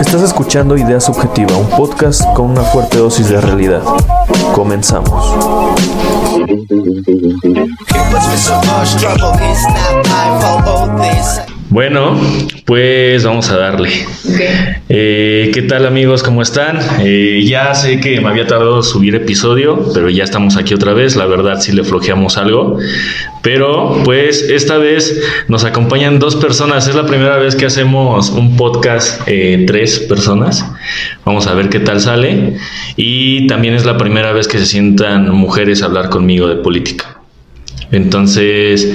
Estás escuchando Idea Subjetiva, un podcast con una fuerte dosis de realidad. Comenzamos. Bueno, pues vamos a darle. Eh, ¿Qué tal amigos? ¿Cómo están? Eh, ya sé que me había tardado subir episodio, pero ya estamos aquí otra vez. La verdad sí le flojeamos algo. Pero pues esta vez nos acompañan dos personas. Es la primera vez que hacemos un podcast eh, tres personas. Vamos a ver qué tal sale. Y también es la primera vez que se sientan mujeres a hablar conmigo de política. Entonces...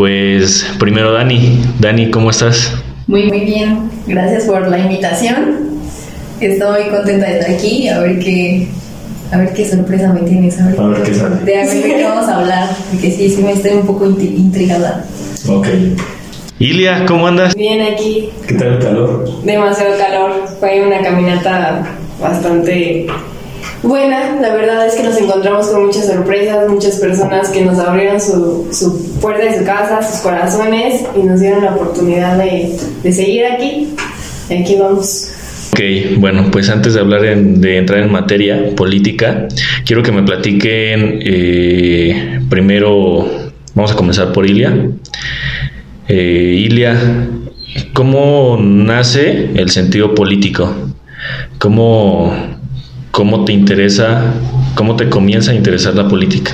Pues primero Dani. Dani, ¿cómo estás? Muy, muy bien. Gracias por la invitación. Estoy contenta de estar aquí. A ver qué, a ver qué sorpresa me tienes. A ver, a ver qué sale. De a ver de qué vamos a hablar. Porque sí, sí me estoy un poco intrigada. Ok. Ilia, ¿cómo andas? Bien aquí. ¿Qué tal el calor? Demasiado calor. Fue una caminata bastante Buena, la verdad es que nos encontramos con muchas sorpresas, muchas personas que nos abrieron su, su puerta de su casa, sus corazones y nos dieron la oportunidad de, de seguir aquí. Aquí vamos. Ok, bueno, pues antes de hablar de entrar en materia política, quiero que me platiquen eh, primero, vamos a comenzar por Ilia. Eh, Ilia, ¿cómo nace el sentido político? ¿Cómo, ¿Cómo te interesa, cómo te comienza a interesar la política?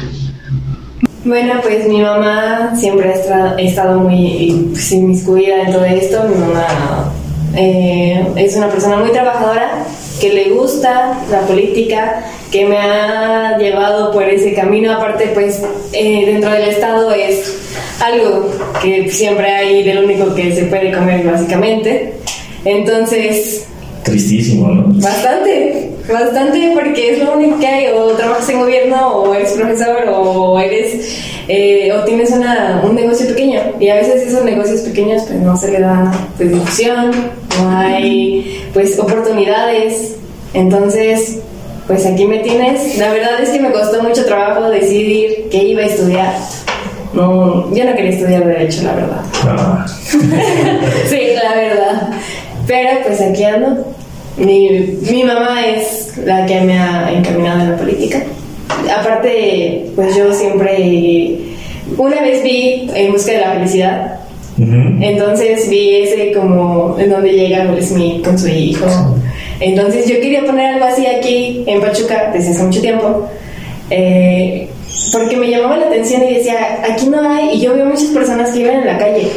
Bueno, pues mi mamá siempre ha estado muy pues, inmiscuida en todo esto. Mi mamá eh, es una persona muy trabajadora, que le gusta la política, que me ha llevado por ese camino. Aparte, pues eh, dentro del Estado es algo que siempre hay del único que se puede comer básicamente. Entonces... Tristísimo, ¿no? Bastante. Bastante porque es lo único que hay, o trabajas en gobierno, o eres profesor, o eres, eh, o tienes una, un negocio pequeño. Y a veces esos negocios pequeños pues no se le da pues, difusión, no hay pues oportunidades. Entonces, pues aquí me tienes. La verdad es que me costó mucho trabajo decidir qué iba a estudiar. No, yo no quería estudiar Derecho, la verdad. Ah. sí, la verdad. Pero pues aquí ando mi, mi mamá es la que me ha encaminado en la política. Aparte, pues yo siempre, una vez vi En Busca de la Felicidad, entonces vi ese como en donde llega Will Smith con su hijo. Entonces yo quería poner algo así aquí en Pachuca desde hace mucho tiempo. Eh, porque me llamaba la atención y decía, aquí no hay, y yo veo muchas personas que iban en la calle.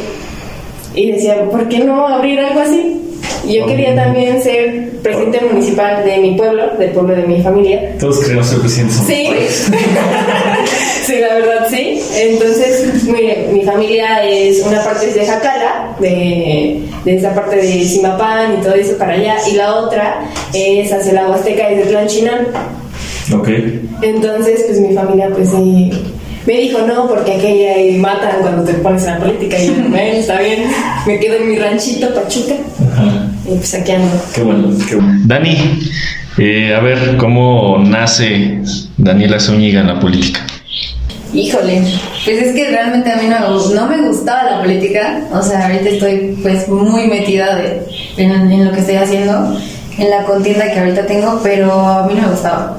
Y decía, ¿por qué no abrir algo así? Yo quería también ser presidente municipal de mi pueblo, del pueblo de mi familia. Todos queremos ser presidentes. Sí, sí, la verdad sí. Entonces, mire, mi familia es una parte es de Jacala, de, de esa parte de Simapán y todo eso para allá, y la otra es hacia la Huasteca, es de Plan Chinán. Ok. Entonces, pues mi familia, pues sí me dijo, no, porque aquella matan cuando te pones en la política. Y yo, está bien, me quedo en mi ranchito, Pachuca. Y pues aquí ando. Qué bueno, qué bueno. Dani, eh, a ver, ¿cómo nace Daniela Zúñiga en la política? Híjole, pues es que realmente a mí no, no me gustaba la política, o sea, ahorita estoy pues muy metida de, en, en, lo que estoy haciendo, en la contienda que ahorita tengo, pero a mí no me gustaba.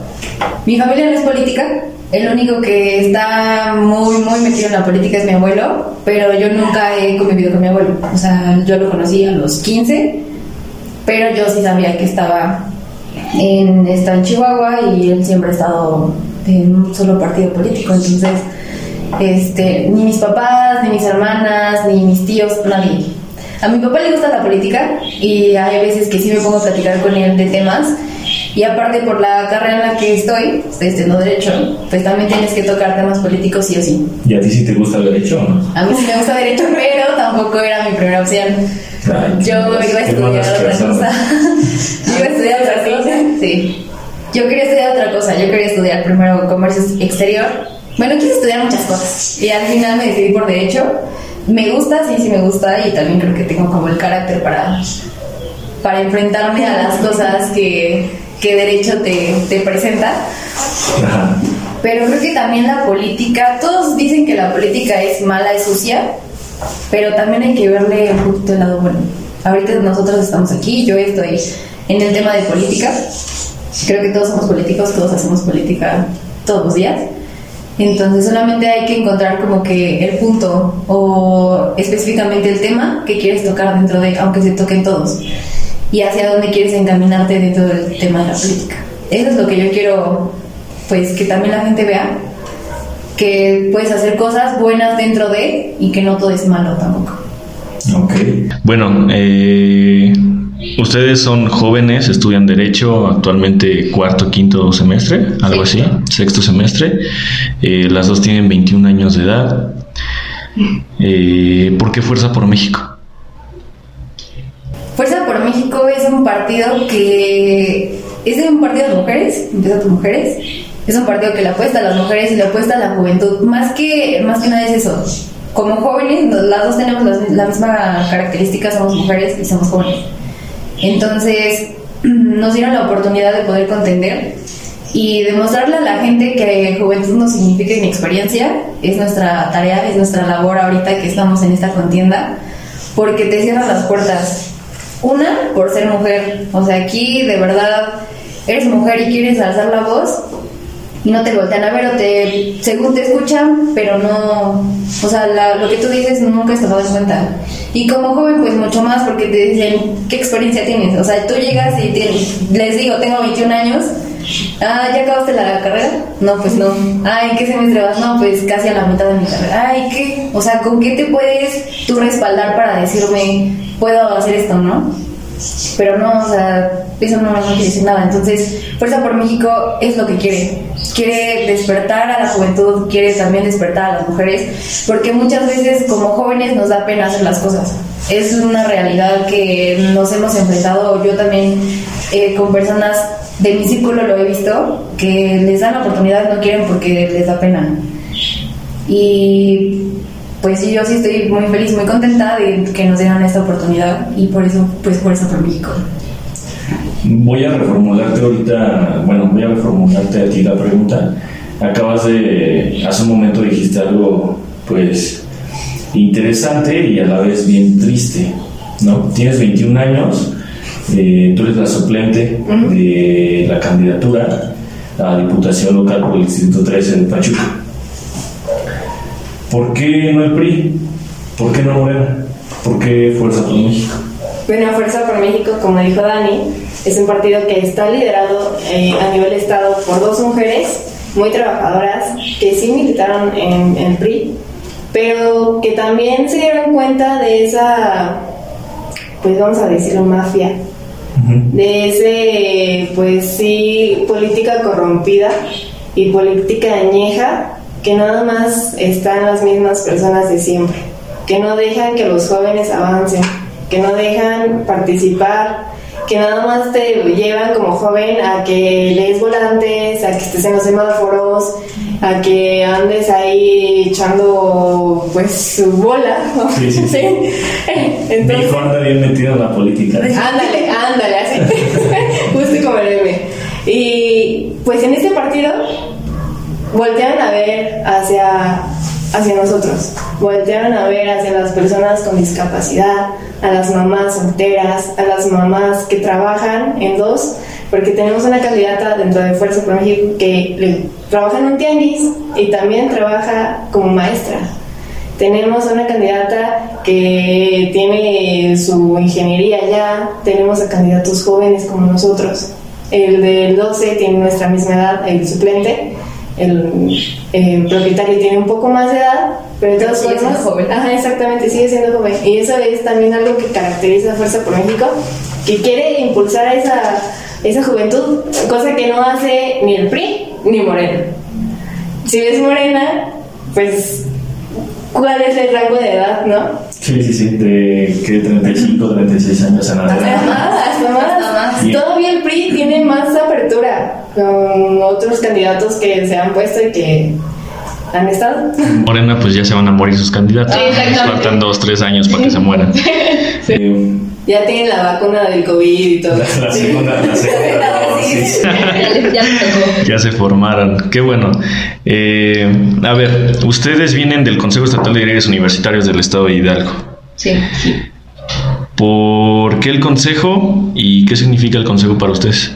Mi familia no es política, el único que está muy, muy metido en la política es mi abuelo, pero yo nunca he convivido con mi abuelo. O sea, yo lo conocí a los 15, pero yo sí sabía que estaba en, está en Chihuahua y él siempre ha estado en un solo partido político. Entonces, este, ni mis papás, ni mis hermanas, ni mis tíos, nadie. A mi papá le gusta la política y hay veces que sí me pongo a platicar con él de temas y aparte por la carrera en la que estoy, estoy estudiando Derecho, pues también tienes que tocar temas políticos sí o sí. ¿Y a ti sí te gusta el Derecho o no? A mí sí me gusta Derecho, pero tampoco era mi primera opción. Yo iba a estudiar otra cosa. yo iba a estudiar otra cosa, sí. Yo quería estudiar otra cosa, yo quería estudiar primero comercio exterior. Bueno, quise estudiar muchas cosas y al final me decidí por Derecho. Me gusta, sí, sí me gusta y también creo que tengo como el carácter para, para enfrentarme a las cosas que qué derecho te, te presenta. Pero creo que también la política, todos dicen que la política es mala, es sucia, pero también hay que verle un poquito el lado bueno. ahorita nosotros estamos aquí, yo estoy en el tema de política. Creo que todos somos políticos, todos hacemos política todos los días. Entonces solamente hay que encontrar como que el punto o específicamente el tema que quieres tocar dentro de, aunque se toquen todos, y hacia dónde quieres encaminarte dentro del tema de la política. Eso es lo que yo quiero, pues que también la gente vea, que puedes hacer cosas buenas dentro de y que no todo es malo tampoco. Ok. Bueno, eh, ustedes son jóvenes, estudian Derecho, actualmente cuarto, quinto semestre, algo así, sexto semestre. Eh, las dos tienen 21 años de edad. Eh, ¿Por qué Fuerza por México? Fuerza por México es un partido que es un partido de mujeres, empieza por mujeres. Es un partido que le apuesta a las mujeres y le apuesta a la juventud. Más que, más que nada es eso. Como jóvenes, las dos tenemos las- la misma característica, somos mujeres y somos jóvenes. Entonces, nos dieron la oportunidad de poder contender y demostrarle a la gente que juventud no significa inexperiencia. Es nuestra tarea, es nuestra labor ahorita que estamos en esta contienda, porque te cierran las puertas. Una, por ser mujer. O sea, aquí de verdad eres mujer y quieres alzar la voz y no te voltean a ver o te, según te escuchan, pero no, o sea, la- lo que tú dices nunca tomado en cuenta. Y como joven, pues mucho más, porque te dicen, ¿qué experiencia tienes? O sea, tú llegas y te- les digo, tengo 21 años, ah, ¿ya acabaste la carrera? No, pues no. Ay, ¿qué semestre vas? No, pues casi a la mitad de mi carrera. Ay, ¿qué? O sea, ¿con qué te puedes tú respaldar para decirme, puedo hacer esto, no? Pero no, o sea, eso no, no quiere decir nada. Entonces, Fuerza por México es lo que quiere. Quiere despertar a la juventud, quiere también despertar a las mujeres, porque muchas veces como jóvenes nos da pena hacer las cosas. Es una realidad que nos hemos enfrentado, yo también eh, con personas de mi círculo lo he visto, que les dan la oportunidad, no quieren porque les da pena. Y pues sí, yo sí estoy muy feliz, muy contenta de que nos dieran esta oportunidad y por eso, pues Fuerza por México. Voy a reformularte ahorita, bueno, voy a reformularte a ti la pregunta. Acabas de, hace un momento dijiste algo, pues, interesante y a la vez bien triste, ¿no? Tienes 21 años, eh, tú eres la suplente de la candidatura a Diputación Local por el Distrito 13 de Pachuca. ¿Por qué no el PRI? ¿Por qué no Morena? ¿Por qué Fuerza por México? Bueno, Fuerza por México, como dijo Dani, es un partido que está liderado eh, a nivel estado por dos mujeres muy trabajadoras que sí militaron en el PRI, pero que también se dieron cuenta de esa, pues vamos a decirlo, mafia, de ese, pues sí, política corrompida y política añeja que nada más están las mismas personas de siempre, que no dejan que los jóvenes avancen, que no dejan participar, que nada más te llevan como joven a que lees volantes, a que estés en los semáforos, a que andes ahí echando pues su bola. ¿no? Sí, sí, sí. Mi Entonces, hijo anda bien metido en la política. Ándale, ándale, así. Justo como el meme. Y pues en este partido voltearon a ver hacia, hacia nosotros, voltearon a ver hacia las personas con discapacidad, a las mamás solteras, a las mamás que trabajan en dos, porque tenemos una candidata dentro de Fuerza por México que le- trabaja en un tianguis y también trabaja como maestra. Tenemos una candidata que tiene su ingeniería ya, tenemos a candidatos jóvenes como nosotros. El del 12 tiene nuestra misma edad, el suplente, el eh, propietario tiene un poco más de edad, pero de todas sigue siendo joven. Ajá, exactamente, sigue siendo joven. Y eso es también algo que caracteriza a Fuerza por México, que quiere impulsar a esa, esa juventud, cosa que no hace ni el PRI ni Morena. Si ves Morena, pues, ¿cuál es el rango de edad, no? Sí, sí, sí, de que 35, 36 años en adelante. Hasta más. Hasta más. Bien. Todavía el PRI tiene más apertura con otros candidatos que se han puesto y que han estado. Morena, pues ya se van a morir sus candidatos. Sí, faltan dos, tres años para que se mueran. Eh, Ya tienen la vacuna del COVID y todo. la, la segunda, la segunda dosis. Ya se formaron. Qué bueno. Eh, a ver, ustedes vienen del Consejo Estatal de Líderes Universitarios del Estado de Hidalgo. Sí. Por ¿por qué el consejo y qué significa el consejo para ustedes?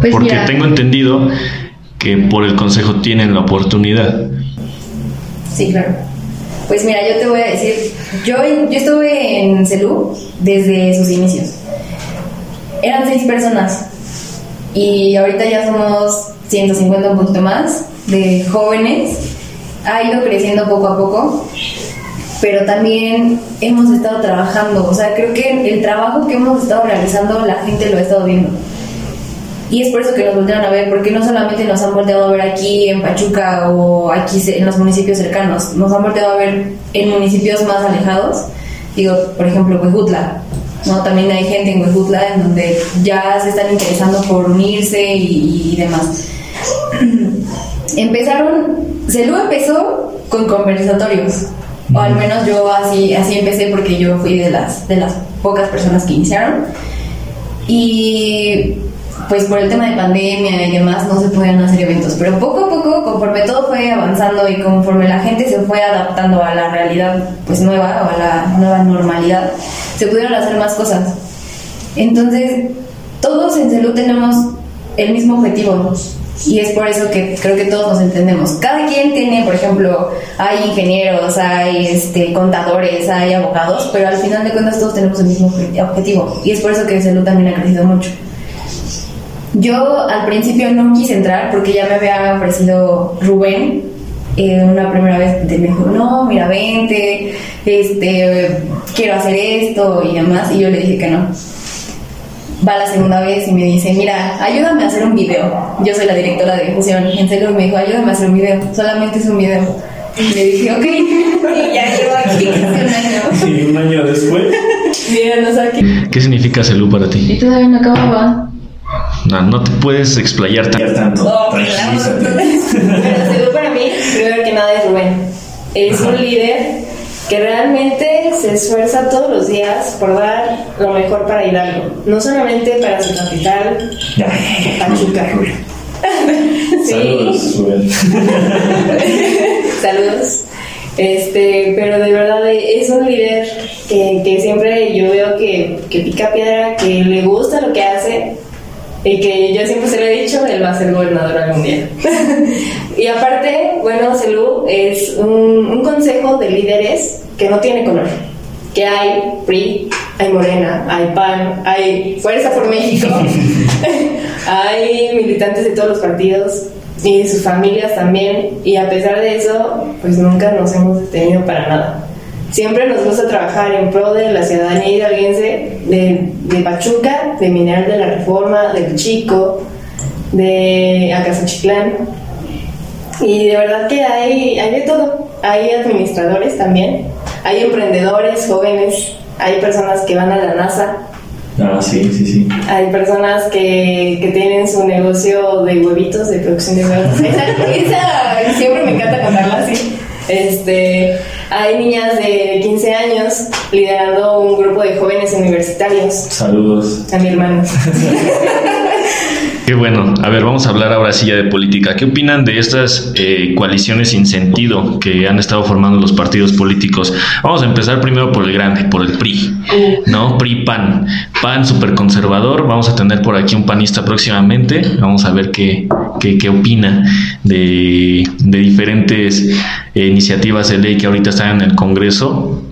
Pues Porque tengo entendido que por el consejo tienen la oportunidad. Sí, claro. Pues mira, yo te voy a decir, yo, yo estuve en CELU desde sus inicios. Eran seis personas y ahorita ya somos 150 un poquito más de jóvenes. Ha ido creciendo poco a poco, pero también hemos estado trabajando. O sea, creo que el trabajo que hemos estado realizando la gente lo ha estado viendo. Y es por eso que nos voltearon a ver, porque no solamente nos han volteado a ver aquí en Pachuca o aquí en los municipios cercanos, nos han volteado a ver en municipios más alejados. Digo, por ejemplo, Huejutla. ¿No? También hay gente en Huejutla en donde ya se están interesando por unirse y, y demás. Empezaron, Celu empezó con conversatorios, o al menos yo así, así empecé porque yo fui de las, de las pocas personas que iniciaron. Y pues por el tema de pandemia y demás no se podían hacer eventos, pero poco a poco, conforme todo fue avanzando y conforme la gente se fue adaptando a la realidad pues nueva o a la nueva normalidad, se pudieron hacer más cosas. Entonces, todos en salud tenemos el mismo objetivo y es por eso que creo que todos nos entendemos. Cada quien tiene, por ejemplo, hay ingenieros, hay este, contadores, hay abogados, pero al final de cuentas todos tenemos el mismo obje- objetivo y es por eso que salud también ha crecido mucho. Yo al principio no quise entrar porque ya me había ofrecido Rubén eh, una primera vez. Me dijo, no, mira, vente, este, quiero hacer esto y demás. Y yo le dije que no. Va la segunda vez y me dice, mira, ayúdame a hacer un video. Yo soy la directora de difusión. Y en serio me dijo, ayúdame a hacer un video. Solamente es un video. Y le dije, ok. Y ya llevo aquí casi un año. Y un año después. Míranos aquí. ¿Qué significa Celú para ti? Y todavía no acababa. No, no te puedes explayar tan... Ya tanto. Oh, claro. Tranquilízate. Pero para mí, primero que nada, es Rubén. Es un líder que realmente se esfuerza todos los días por dar lo mejor para Hidalgo. No solamente para su capital. Pachuca. Sí. Saludos, Rubén. Saludos. Este, pero de verdad es un líder que, que siempre yo veo que, que pica piedra, que le gusta lo que hace y que yo siempre se lo he dicho, él va a ser gobernador algún día. y aparte, bueno, Celú es un, un consejo de líderes que no tiene color. Que hay PRI, hay Morena, hay PAN, hay Fuerza por México, hay militantes de todos los partidos y sus familias también. Y a pesar de eso, pues nunca nos hemos detenido para nada. Siempre nos gusta trabajar en pro de la ciudadanía hidalguense, de, de Pachuca, de Mineral de la Reforma, del Chico, de Acasochitlán. Y de verdad que hay, hay de todo. Hay administradores también, hay emprendedores jóvenes, hay personas que van a la NASA, Ah, sí, sí, sí. hay personas que, que tienen su negocio de huevitos, de producción de huevos. Esa, esa siempre me encanta contarla así. Este, hay niñas de 15 años liderando un grupo de jóvenes universitarios, Saludos. a mi hermano. Qué bueno. A ver, vamos a hablar ahora sí ya de política. ¿Qué opinan de estas eh, coaliciones sin sentido que han estado formando los partidos políticos? Vamos a empezar primero por el grande, por el PRI, ¿no? PRI-PAN. PAN súper conservador. Vamos a tener por aquí un panista próximamente. Vamos a ver qué, qué, qué opina de, de diferentes eh, iniciativas de ley que ahorita están en el Congreso.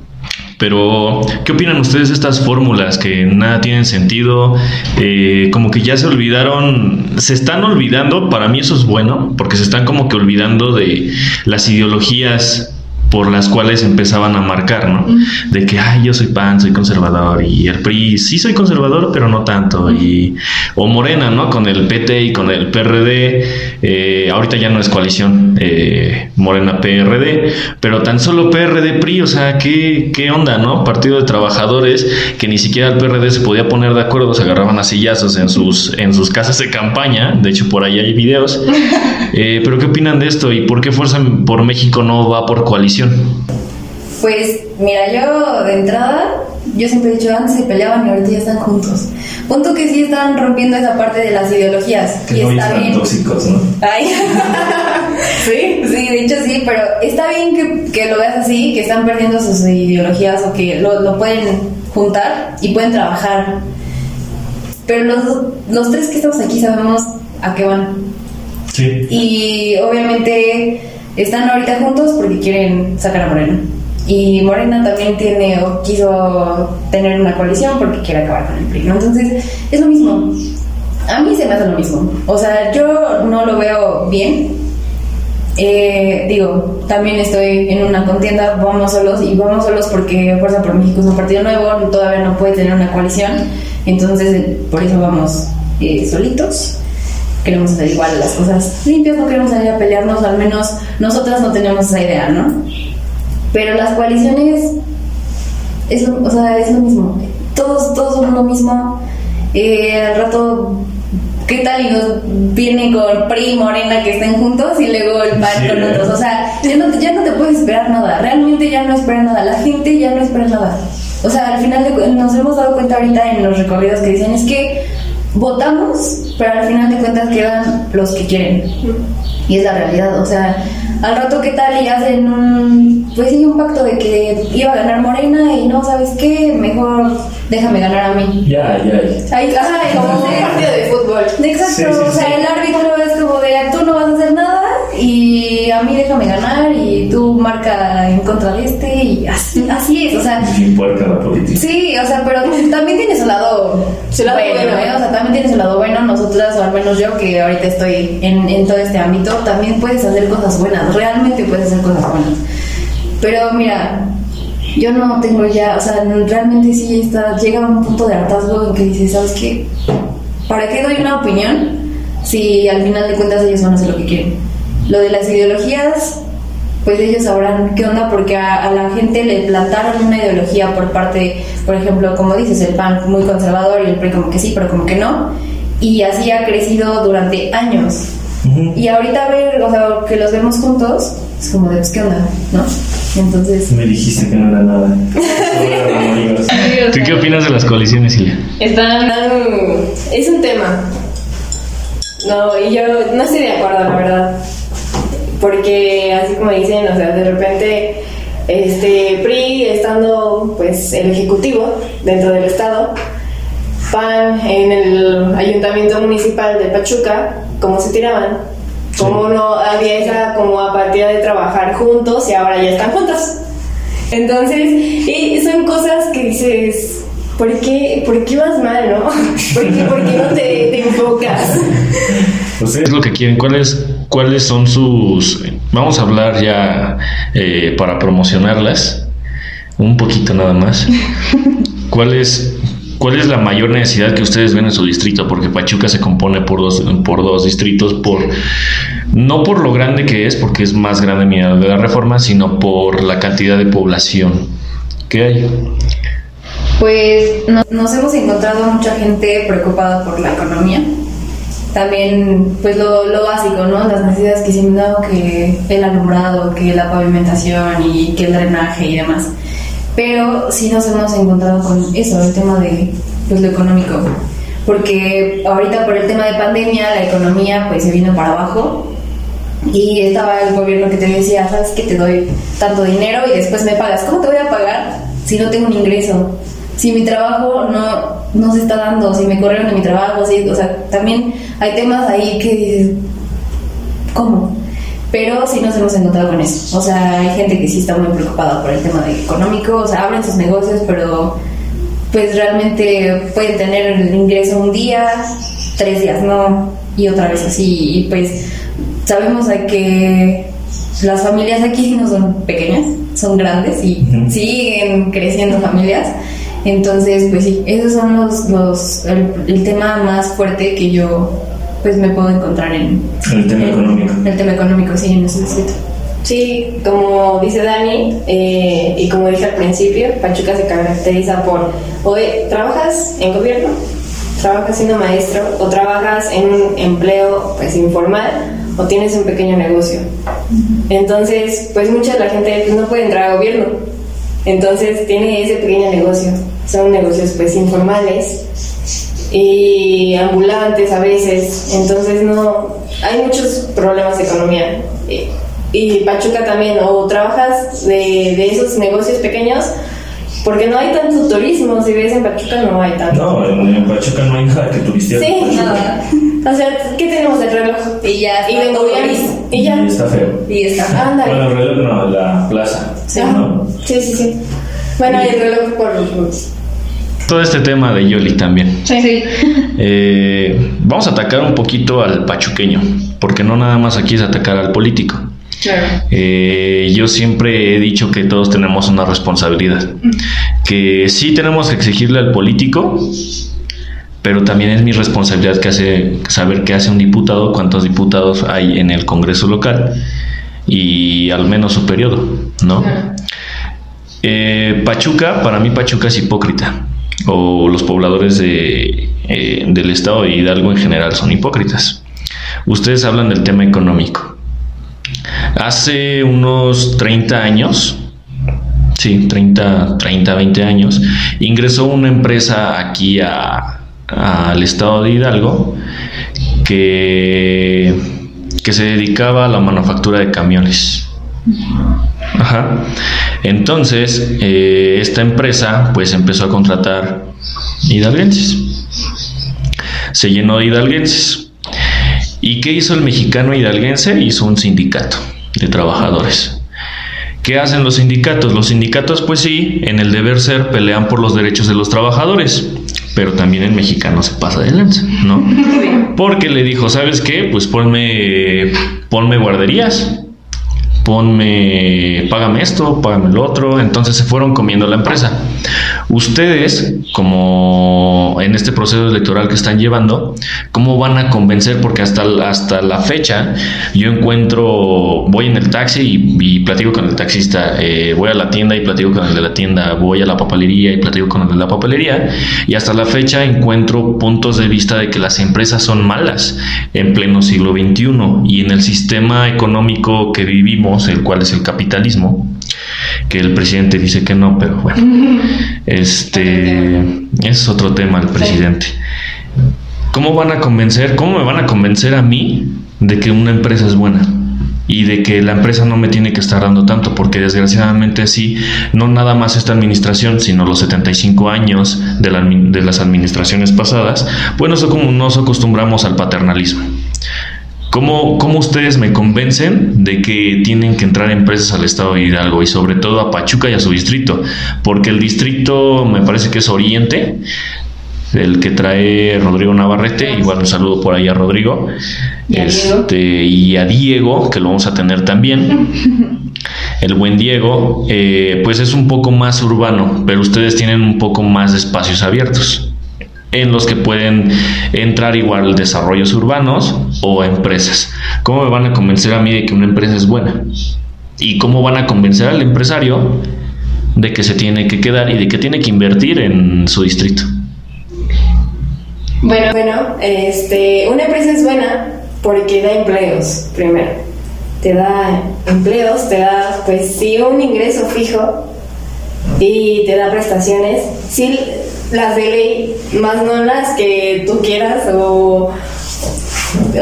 Pero, ¿qué opinan ustedes de estas fórmulas que nada tienen sentido? Eh, como que ya se olvidaron, se están olvidando, para mí eso es bueno, porque se están como que olvidando de las ideologías por las cuales empezaban a marcar, ¿no? De que, ay, yo soy PAN, soy conservador, y el PRI, sí soy conservador, pero no tanto, y, o Morena, ¿no? Con el PT y con el PRD, eh, ahorita ya no es coalición eh, Morena-PRD, pero tan solo PRD-PRI, o sea, ¿qué, ¿qué onda, no? Partido de trabajadores que ni siquiera el PRD se podía poner de acuerdo, se agarraban a sillazos en sus, en sus casas de campaña, de hecho por ahí hay videos, Eh, pero ¿qué opinan de esto y por qué Fuerza por México no va por coalición? Pues mira, yo de entrada, yo siempre he dicho antes se peleaban y ahorita ya están juntos. Punto que sí están rompiendo esa parte de las ideologías. Que y no está están bien. tóxicos, ¿no? Ay. sí, sí, de hecho sí, pero está bien que, que lo veas así, que están perdiendo sus ideologías o que lo, lo pueden juntar y pueden trabajar. Pero los, los tres que estamos aquí sabemos a qué van. Sí. Y obviamente están ahorita juntos porque quieren sacar a Morena. Y Morena también tiene o quiso tener una coalición porque quiere acabar con el PRI. Entonces es lo mismo. A mí se me hace lo mismo. O sea, yo no lo veo bien. Eh, digo, también estoy en una contienda, vamos solos y vamos solos porque Fuerza por México es un partido nuevo, todavía no puede tener una coalición, entonces por eso vamos eh, solitos queremos hacer igual las cosas limpias, no queremos salir a pelearnos, al menos nosotras no tenemos esa idea, ¿no? Pero las coaliciones es lo, o sea, es lo mismo. Todos, todos son lo mismo. Eh, al rato, ¿qué tal? Y nos viene con PRI y Morena que estén juntos y luego el PAN Sí. con otros. O sea, ya no, ya no te puedes esperar nada. Realmente ya no espera nada. La gente ya no espera nada. O sea, al final de nos hemos dado cuenta ahorita en los recorridos que dicen es que votamos, pero al final de cuentas quedan los que quieren. Y es la realidad, o sea, al rato qué tal y hacen un, pues sí, un pacto de que iba a ganar Morena y no, ¿sabes qué? Mejor déjame ganar a mí. Ya, ya. Ahí, ajá, Como un partido de fútbol. Exacto, Sí, sí, o sea, sí. el árbitro es como de tú no vas a hacer nada y a mí déjame ganar y tú marca en contra de este y así, así es, o sea, Bien puerca la política. Sí, o sea, pero también tiene su lado, Su lado bueno, bueno. ¿eh? O sea, también tiene su lado bueno. Nosotras, o al menos yo, que ahorita estoy en, en todo este ámbito, también puedes hacer cosas buenas. Realmente puedes hacer cosas buenas. Pero mira, yo no tengo ya, o sea, realmente sí está, llega un punto de hartazgo en que dices, ¿sabes qué? ¿Para qué doy una opinión si al final de cuentas ellos van a hacer lo que quieren? Lo de las ideologías, pues ellos sabrán qué onda porque a, a la gente le plantaron una ideología por parte, por ejemplo, como dices, el PAN muy conservador y el PRI como que sí, pero como que no. Y así ha crecido durante años. Ujú. Y ahorita ver, o sea, que los vemos juntos, es como de, pues, ¿qué onda? ¿No? Entonces... Me dijiste que no era nada. ¿Tú qué opinas de las coaliciones, Silvia? Están, es un tema. No, y yo no estoy de acuerdo, la verdad. Porque así como dicen, o sea, de repente este PRI estando pues el ejecutivo dentro del estado, PAN en el ayuntamiento municipal de Pachuca, cómo se tiraban, cómo no había esa como apatía de trabajar juntos y ahora ya están juntos. Entonces, y son cosas que dices, ¿por qué, por qué vas mal, no? ¿Por qué, por qué no te, te enfocas? ¿Qué es lo que quieren? ¿Cuáles, ¿Cuáles son sus... Vamos a hablar ya eh, para promocionarlas, un poquito nada más. ¿Cuál es, ¿Cuál es la mayor necesidad que ustedes ven en su distrito? Porque Pachuca se compone por dos, por dos distritos, por no por lo grande que es, porque es más grande Mineral de la Reforma, sino por la cantidad de población que hay. Pues no- nos hemos encontrado mucha gente preocupada por la economía. También, pues lo, lo básico, ¿no? Las necesidades que siempre dado, que el alumbrado, que la pavimentación y que el drenaje y demás. Pero sí nos hemos encontrado con eso, el tema de pues, lo económico. Porque ahorita por el tema de pandemia, la economía pues se vino para abajo y estaba el gobierno que te decía, sabes que te doy tanto dinero y después me pagas. ¿Cómo te voy a pagar si no tengo un ingreso? Si mi trabajo no, no se está dando, si me corrieron de mi trabajo, sí, o sea, también hay temas ahí que dices, ¿cómo? Pero sí nos hemos encontrado con eso. O sea, hay gente que sí está muy preocupada por el tema de económico, o sea, abren sus negocios, pero pues realmente pueden tener el ingreso un día, tres días no, y otra vez así. Y pues sabemos que las familias aquí no son pequeñas, son grandes y siguen creciendo familias. Entonces, pues sí, esos son los, los el, el tema más fuerte que yo pues me puedo encontrar en El tema en- económico. El tema económico, sí, en ese distrito. Sí, como dice Dani, eh, y como dije al principio, Pachuca se caracteriza por, o eh, trabajas en gobierno, trabajas siendo maestro, o trabajas en un empleo pues informal, o tienes un pequeño negocio. Entonces, pues mucha de la gente pues, no puede entrar a gobierno, entonces tiene ese pequeño negocio. Son negocios pues informales y ambulantes a veces, entonces no, hay muchos problemas de economía. Y- Y Pachuca también, o trabajas de, de esos negocios pequeños Porque no hay tanto turismo, si ves en Pachuca no hay tanto. No, en, en Pachuca no hay nada que turistear. Sí. Nada. O sea, ¿qué tenemos el reloj? Y ya Y está vengo gris. Y ya. Y está feo. Y está. Ándale. Bueno, el reloj no, la plaza. Sí. ¿no? sí, sí, sí. Bueno, y el reloj por los Todo este tema de Yoli también. Sí. Eh, vamos a atacar un poquito al pachuqueño, porque no nada más aquí es atacar al político. Claro. Eh, yo siempre he dicho que todos tenemos una responsabilidad, que sí tenemos que exigirle al político, pero también es mi responsabilidad que hace, saber qué hace un diputado, cuántos diputados hay en el Congreso local y al menos su periodo, ¿no? Claro. Eh, Pachuca, para mí Pachuca es hipócrita, o los pobladores de, eh, del estado de Hidalgo en general son hipócritas. Ustedes hablan del tema económico. Hace unos 30 años, sí, 30, 30 20 años, ingresó una empresa aquí al estado de Hidalgo que, que se dedicaba a la manufactura de camiones. Ajá. Entonces, eh, esta empresa pues empezó a contratar hidalguenses. Se llenó de hidalguenses. ¿Y qué hizo el mexicano hidalguense? Hizo un sindicato de trabajadores. ¿Qué hacen los sindicatos? Los sindicatos, pues sí, en el deber ser pelean por los derechos de los trabajadores, pero también el mexicano se pasa de lanza, ¿no? Porque le dijo, ¿sabes qué? Pues ponme, ponme guarderías, ponme, págame esto, págame lo otro. Entonces se fueron comiendo la empresa. Ustedes, como en este proceso electoral que están llevando, ¿cómo van a convencer? Porque hasta, hasta la fecha yo encuentro, voy en el taxi y, y platico con el taxista, eh, voy a la tienda y platico con el de la tienda, voy a la papelería y platico con el de la papelería, y hasta la fecha encuentro puntos de vista de que las empresas son malas en pleno siglo XXI y en el sistema económico que vivimos, el cual es el capitalismo, que el presidente dice que no, pero bueno, este es otro tema el presidente. ¿Cómo van a convencer, cómo me van a convencer a mí de que una empresa es buena? Y de que la empresa no me tiene que estar dando tanto, porque desgraciadamente así, no nada más esta administración, sino los 75 años de, la admi- de las administraciones pasadas, pues nos acostumbramos al paternalismo. ¿Cómo, ¿Cómo ustedes me convencen de que tienen que entrar empresas al estado de Hidalgo y sobre todo a Pachuca y a su distrito? Porque el distrito me parece que es Oriente, el que trae Rodrigo Navarrete, igual un saludo por ahí a Rodrigo, Y a este, y a Diego, que lo vamos a tener también. El buen Diego, eh, pues es un poco más urbano, pero ustedes tienen un poco más de espacios abiertos en los que pueden entrar igual desarrollos urbanos o empresas. ¿Cómo me van a convencer a mí de que una empresa es buena? ¿Y cómo van a convencer al empresario de que se tiene que quedar y de que tiene que invertir en su distrito? Bueno, bueno, este, una empresa es buena porque da empleos, primero. Te da empleos, te da, pues sí, un ingreso fijo y te da prestaciones. Sí, las de ley, más no las que tú quieras o,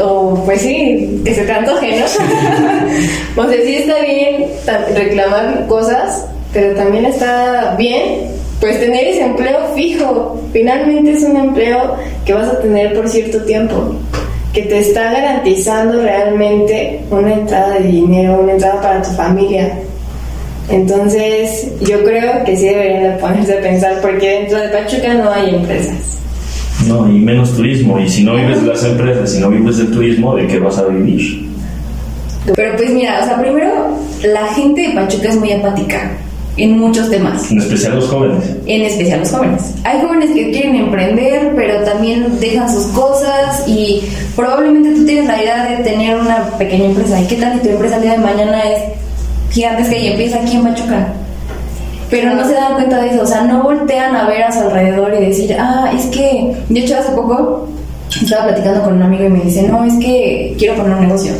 o pues sí, que se te antoje, ¿no? o sea, sí está bien reclamar cosas, pero también está bien pues tener ese empleo fijo. Finalmente es un empleo que vas a tener por cierto tiempo, que te está garantizando realmente una entrada de dinero, una entrada para tu familia. Entonces, yo creo que sí deberían de ponerse a pensar, porque dentro de Pachuca no hay empresas. No, y menos turismo. Y si no vives de las empresas, si no vives del turismo, ¿de qué vas a vivir? Pero pues mira, o sea, primero, la gente de Pachuca es muy apática en muchos temas. En especial los jóvenes. En especial los jóvenes. Hay jóvenes que quieren emprender, pero también dejan sus cosas y probablemente tú tienes la idea de tener una pequeña empresa. ¿Y qué tal si tu empresa el día de mañana es gigantesca y empieza aquí en Pachuca? Pero no se dan cuenta de eso, o sea, no voltean a ver a su alrededor y decir, ah, es que, de hecho hace poco estaba platicando con un amigo y me dice, no, es que quiero poner un negocio.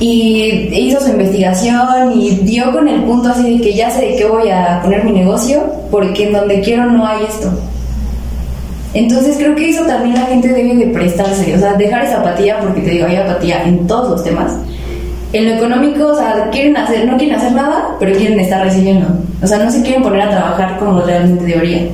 Y hizo su investigación y dio con el punto así de que ya sé de qué voy a poner mi negocio, porque en donde quiero no hay esto. Entonces creo que eso también la gente debe de prestarse, o sea, dejar esa apatía, porque te digo, hay apatía en todos los temas. En lo económico, o sea, quieren hacer, no quieren hacer nada, pero quieren estar recibiendo. O sea, no se quieren poner a trabajar como realmente deberían.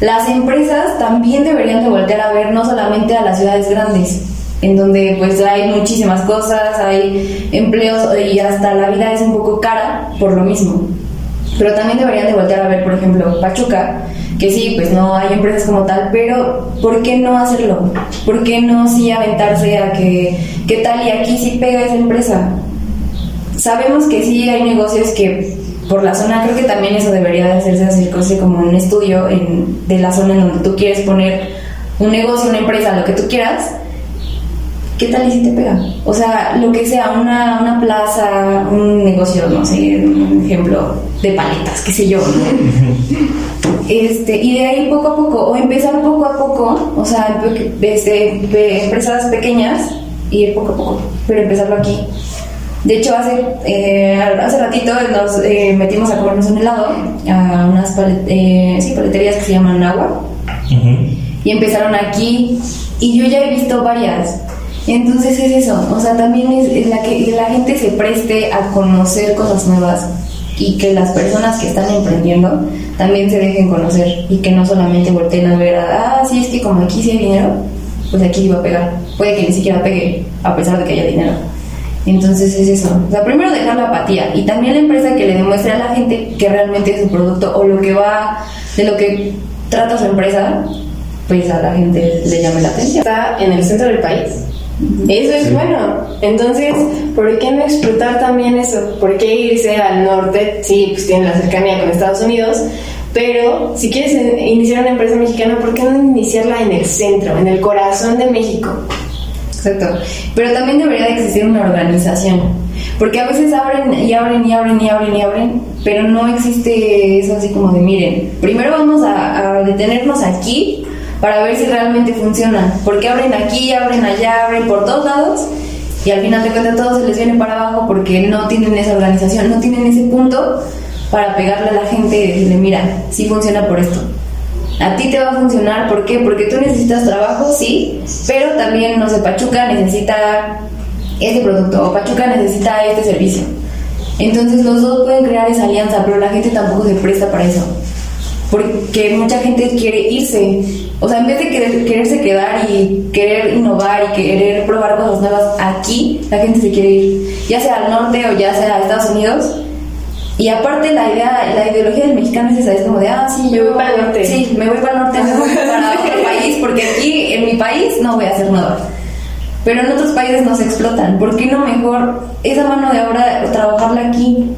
Las empresas también deberían de voltear a ver no solamente a las ciudades grandes, en donde pues hay muchísimas cosas, hay empleos y hasta la vida es un poco cara por lo mismo. Pero también deberían de voltear a ver, por ejemplo, Pachuca, que sí, pues no hay empresas como tal, pero ¿por qué no hacerlo? ¿Por qué no sí aventarse a que, qué tal y aquí sí pega esa empresa? Sabemos que sí hay negocios que por la zona, creo que también eso debería de hacerse, hacerse como un estudio en, de la zona en donde tú quieres poner un negocio, una empresa, lo que tú quieras, ¿qué tal y si te pega? O sea, lo que sea, una, una plaza, un negocio, no sé, un ejemplo de paletas, qué sé yo, Este, y de ahí poco a poco, o empezar poco a poco, o sea, desde empresas pequeñas, ir poco a poco, pero empezarlo aquí. De hecho, hace, eh, hace ratito nos eh, metimos a comernos un helado a unas eh, paleterías que se llaman Agua. Y empezaron aquí. Y yo ya he visto varias. Entonces es eso, o sea, también es la que la gente se preste a conocer cosas nuevas y que las personas que están emprendiendo también se dejen conocer y que no solamente volteen a ver, a, ah, sí, es que como aquí sí hay dinero, pues aquí sí va a pegar. Puede que ni siquiera pegue, a pesar de que haya dinero. Entonces es eso. O sea, primero dejar la apatía y también la empresa que le demuestre a la gente que realmente es su producto o lo que va, de lo que trata su empresa, pues a la gente le llame la atención. Está en el centro del país eso es bueno. Entonces, ¿por qué no explotar también eso? ¿Por qué irse al norte? Sí, pues tiene la cercanía con Estados Unidos, pero si quieres iniciar una empresa mexicana, ¿por qué no iniciarla en el centro, en el corazón de México? Exacto. Pero también debería de existir una organización. Porque a veces abren y abren y abren y abren y abren, pero no existe eso así como de, miren, primero vamos a, detenernos aquí para ver si realmente funciona. Porque abren aquí, abren allá, abren por todos lados y al final de cuentas todo se les viene para abajo porque no tienen esa organización, no tienen ese punto para pegarle a la gente y decirle, mira, sí funciona por esto. A ti te va a funcionar, ¿por qué? Porque tú necesitas trabajo, sí, pero también, no sé, Pachuca necesita este producto o Pachuca necesita este servicio. Entonces los dos pueden crear esa alianza, pero la gente tampoco se presta para eso porque mucha gente quiere irse. O sea, en vez de querer, quererse quedar y querer innovar y querer probar cosas nuevas aquí, la gente se quiere ir, ya sea al norte o ya sea a Estados Unidos. Y aparte la idea, la ideología del mexicano es esa, es como de, ah, sí, me voy para el norte. Sí, me voy para el norte, me voy para otro país, porque aquí en mi país no voy a hacer nada. Pero en otros países no se explotan. ¿Por qué no mejor esa mano de obra trabajarla aquí?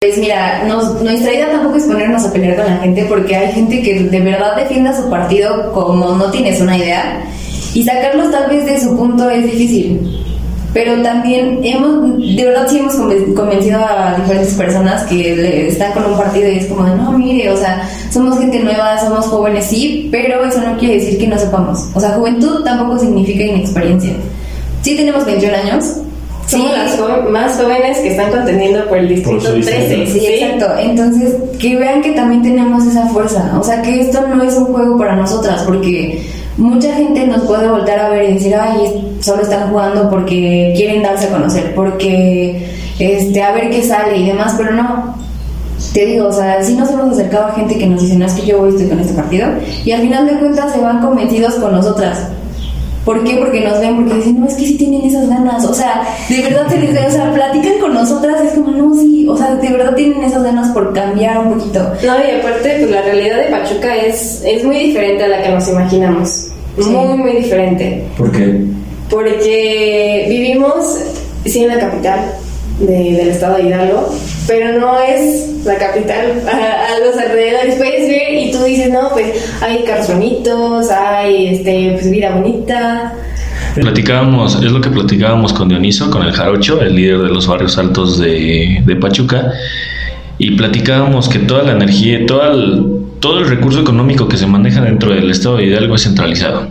Pues mira, nuestra idea tampoco es ponernos a pelear con la gente porque hay gente que de verdad defienda su partido como no tienes una idea y sacarlos tal vez de su punto es difícil. Pero también hemos, de verdad sí hemos convencido a diferentes personas que están con un partido y es como, no, mire, o sea, somos gente nueva, somos jóvenes, sí, pero eso no quiere decir que no sepamos. O sea, juventud tampoco significa inexperiencia. Sí tenemos 21 años, somos las más jóvenes que están contendiendo por el distrito 13. Sí, exacto. Entonces, que vean que también tenemos esa fuerza. O sea, que esto no es un juego para nosotras, porque mucha gente nos puede volver a ver y decir, ay, solo están jugando porque quieren darse a conocer, porque este, a ver qué sale y demás, pero no. Te digo, o sea, sí nos hemos acercado a gente que nos dice, no es que yo voy estoy con este partido, y al final de cuentas se van convencidos con nosotras. ¿Por qué? Porque nos ven, porque dicen, no, es que sí tienen esas ganas. O sea, de verdad se les o sea, platican con nosotras, es como, no, sí, o sea, de verdad tienen esas ganas por cambiar un poquito. No, y aparte, pues la realidad de Pachuca es, es muy diferente a la que nos imaginamos. Muy, muy diferente. ¿Por qué? Porque vivimos, sí, en la capital del estado de Hidalgo, pero no es la capital, a, los alrededores puedes ver y tú dices, no, pues hay carros hay este, pues, vida bonita. Platicábamos, es lo que platicábamos con Dioniso, con el Jarocho, el líder de los barrios altos de, de Pachuca, y platicábamos que toda la energía, todo el, todo el recurso económico que se maneja dentro del estado de Hidalgo es centralizado,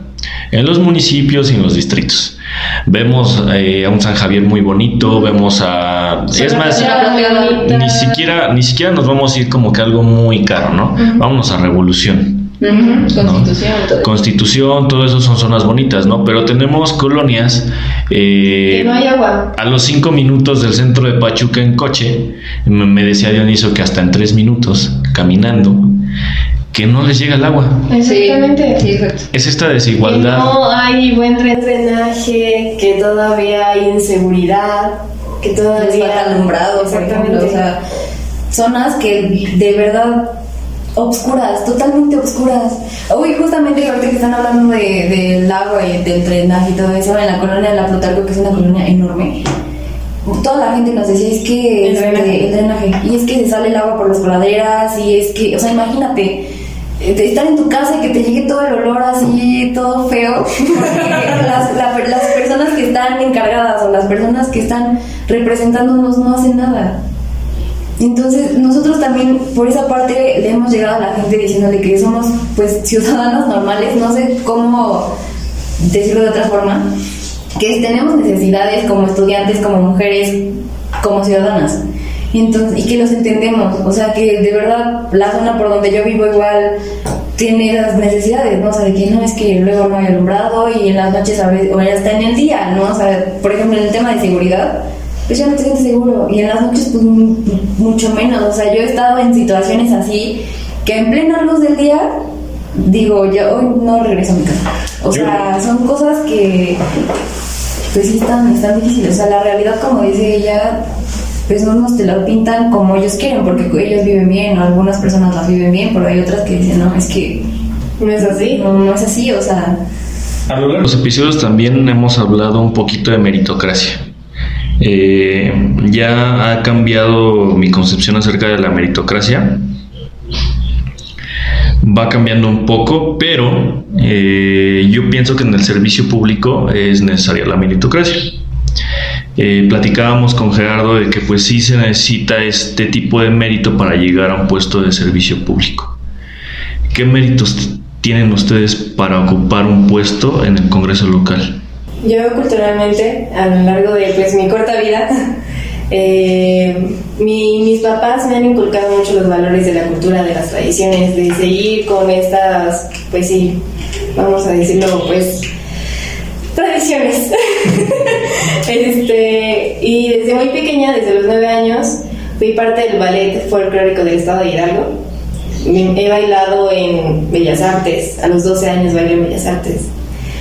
en los municipios y en los distritos. Vemos eh, a un San Javier muy bonito, vemos a... Es más, ni siquiera, ni siquiera nos vamos a ir como que algo muy caro, ¿no? Vámonos a Revolución. Constitución, todo. Constitución, todo eso son zonas bonitas, ¿no? Pero tenemos colonias eh, Que no hay agua. a los cinco minutos del centro de Pachuca en coche. Me decía Dioniso que hasta en tres minutos caminando, que no les llega el agua. Exactamente. Sí, exacto. Es esta Que desigualdad. no hay buen dre- drenaje, que todavía hay inseguridad, que todavía falta alumbrado, por ejemplo, o sea, zonas que de verdad obscuras, totalmente obscuras. Uy, justamente ahorita que están hablando de, del agua y del drenaje y todo eso, en la colonia de la Plutarco, que es una colonia enorme, toda la gente nos decía, es que El este, drenaje. el drenaje, y es que se sale el agua por las coladeras, y es que, o sea, imagínate, de estar en tu casa y que te llegue todo el olor así, todo feo, las, la- las personas que están encargadas o las personas que están representándonos no hacen nada. Entonces, nosotros también por esa parte le hemos llegado a la gente diciéndole que somos pues ciudadanos normales, no sé cómo decirlo de otra forma, que tenemos necesidades como estudiantes, como mujeres, como ciudadanas. Y, entonces, y que los entendemos, o sea que de verdad la zona por donde yo vivo igual tiene esas necesidades, ¿no? O sea, de que no es que luego no hay alumbrado y en las noches a veces, o hasta en el día, ¿no? O sea, por ejemplo, en el tema de seguridad, pues ya no te sientes seguro. Y en las noches, pues mu- mucho menos. O sea, yo he estado en situaciones así que en plena luz del día digo, yo hoy no regreso a mi casa. O sea, son cosas que pues sí están, están difíciles. O sea, la realidad, como dice ella, pues no nos te la pintan como ellos quieren, porque ellos viven bien, o algunas personas las viven bien, pero hay otras que dicen, no, es que ¿No es así? no, no es así, o sea, A lo largo de los episodios también hemos hablado un poquito de meritocracia. Eh, ya ha cambiado mi concepción acerca de la meritocracia. Va cambiando un poco, pero eh, yo pienso que en el servicio público es necesaria la meritocracia. Eh, platicábamos con Gerardo de que pues sí se necesita este tipo de mérito para llegar a un puesto de servicio público. ¿Qué méritos tienen ustedes para ocupar un puesto en el Congreso local? Yo culturalmente, a lo largo de pues, mi corta vida, eh, mi- mis papás me han inculcado mucho los valores de la cultura, de las tradiciones, de seguir con estas, pues sí, vamos a decirlo, pues, tradiciones. este, y desde muy pequeña, desde los nueve años, fui parte del ballet folclórico del estado de Hidalgo. He bailado en Bellas Artes, a los 12 años bailé en Bellas Artes.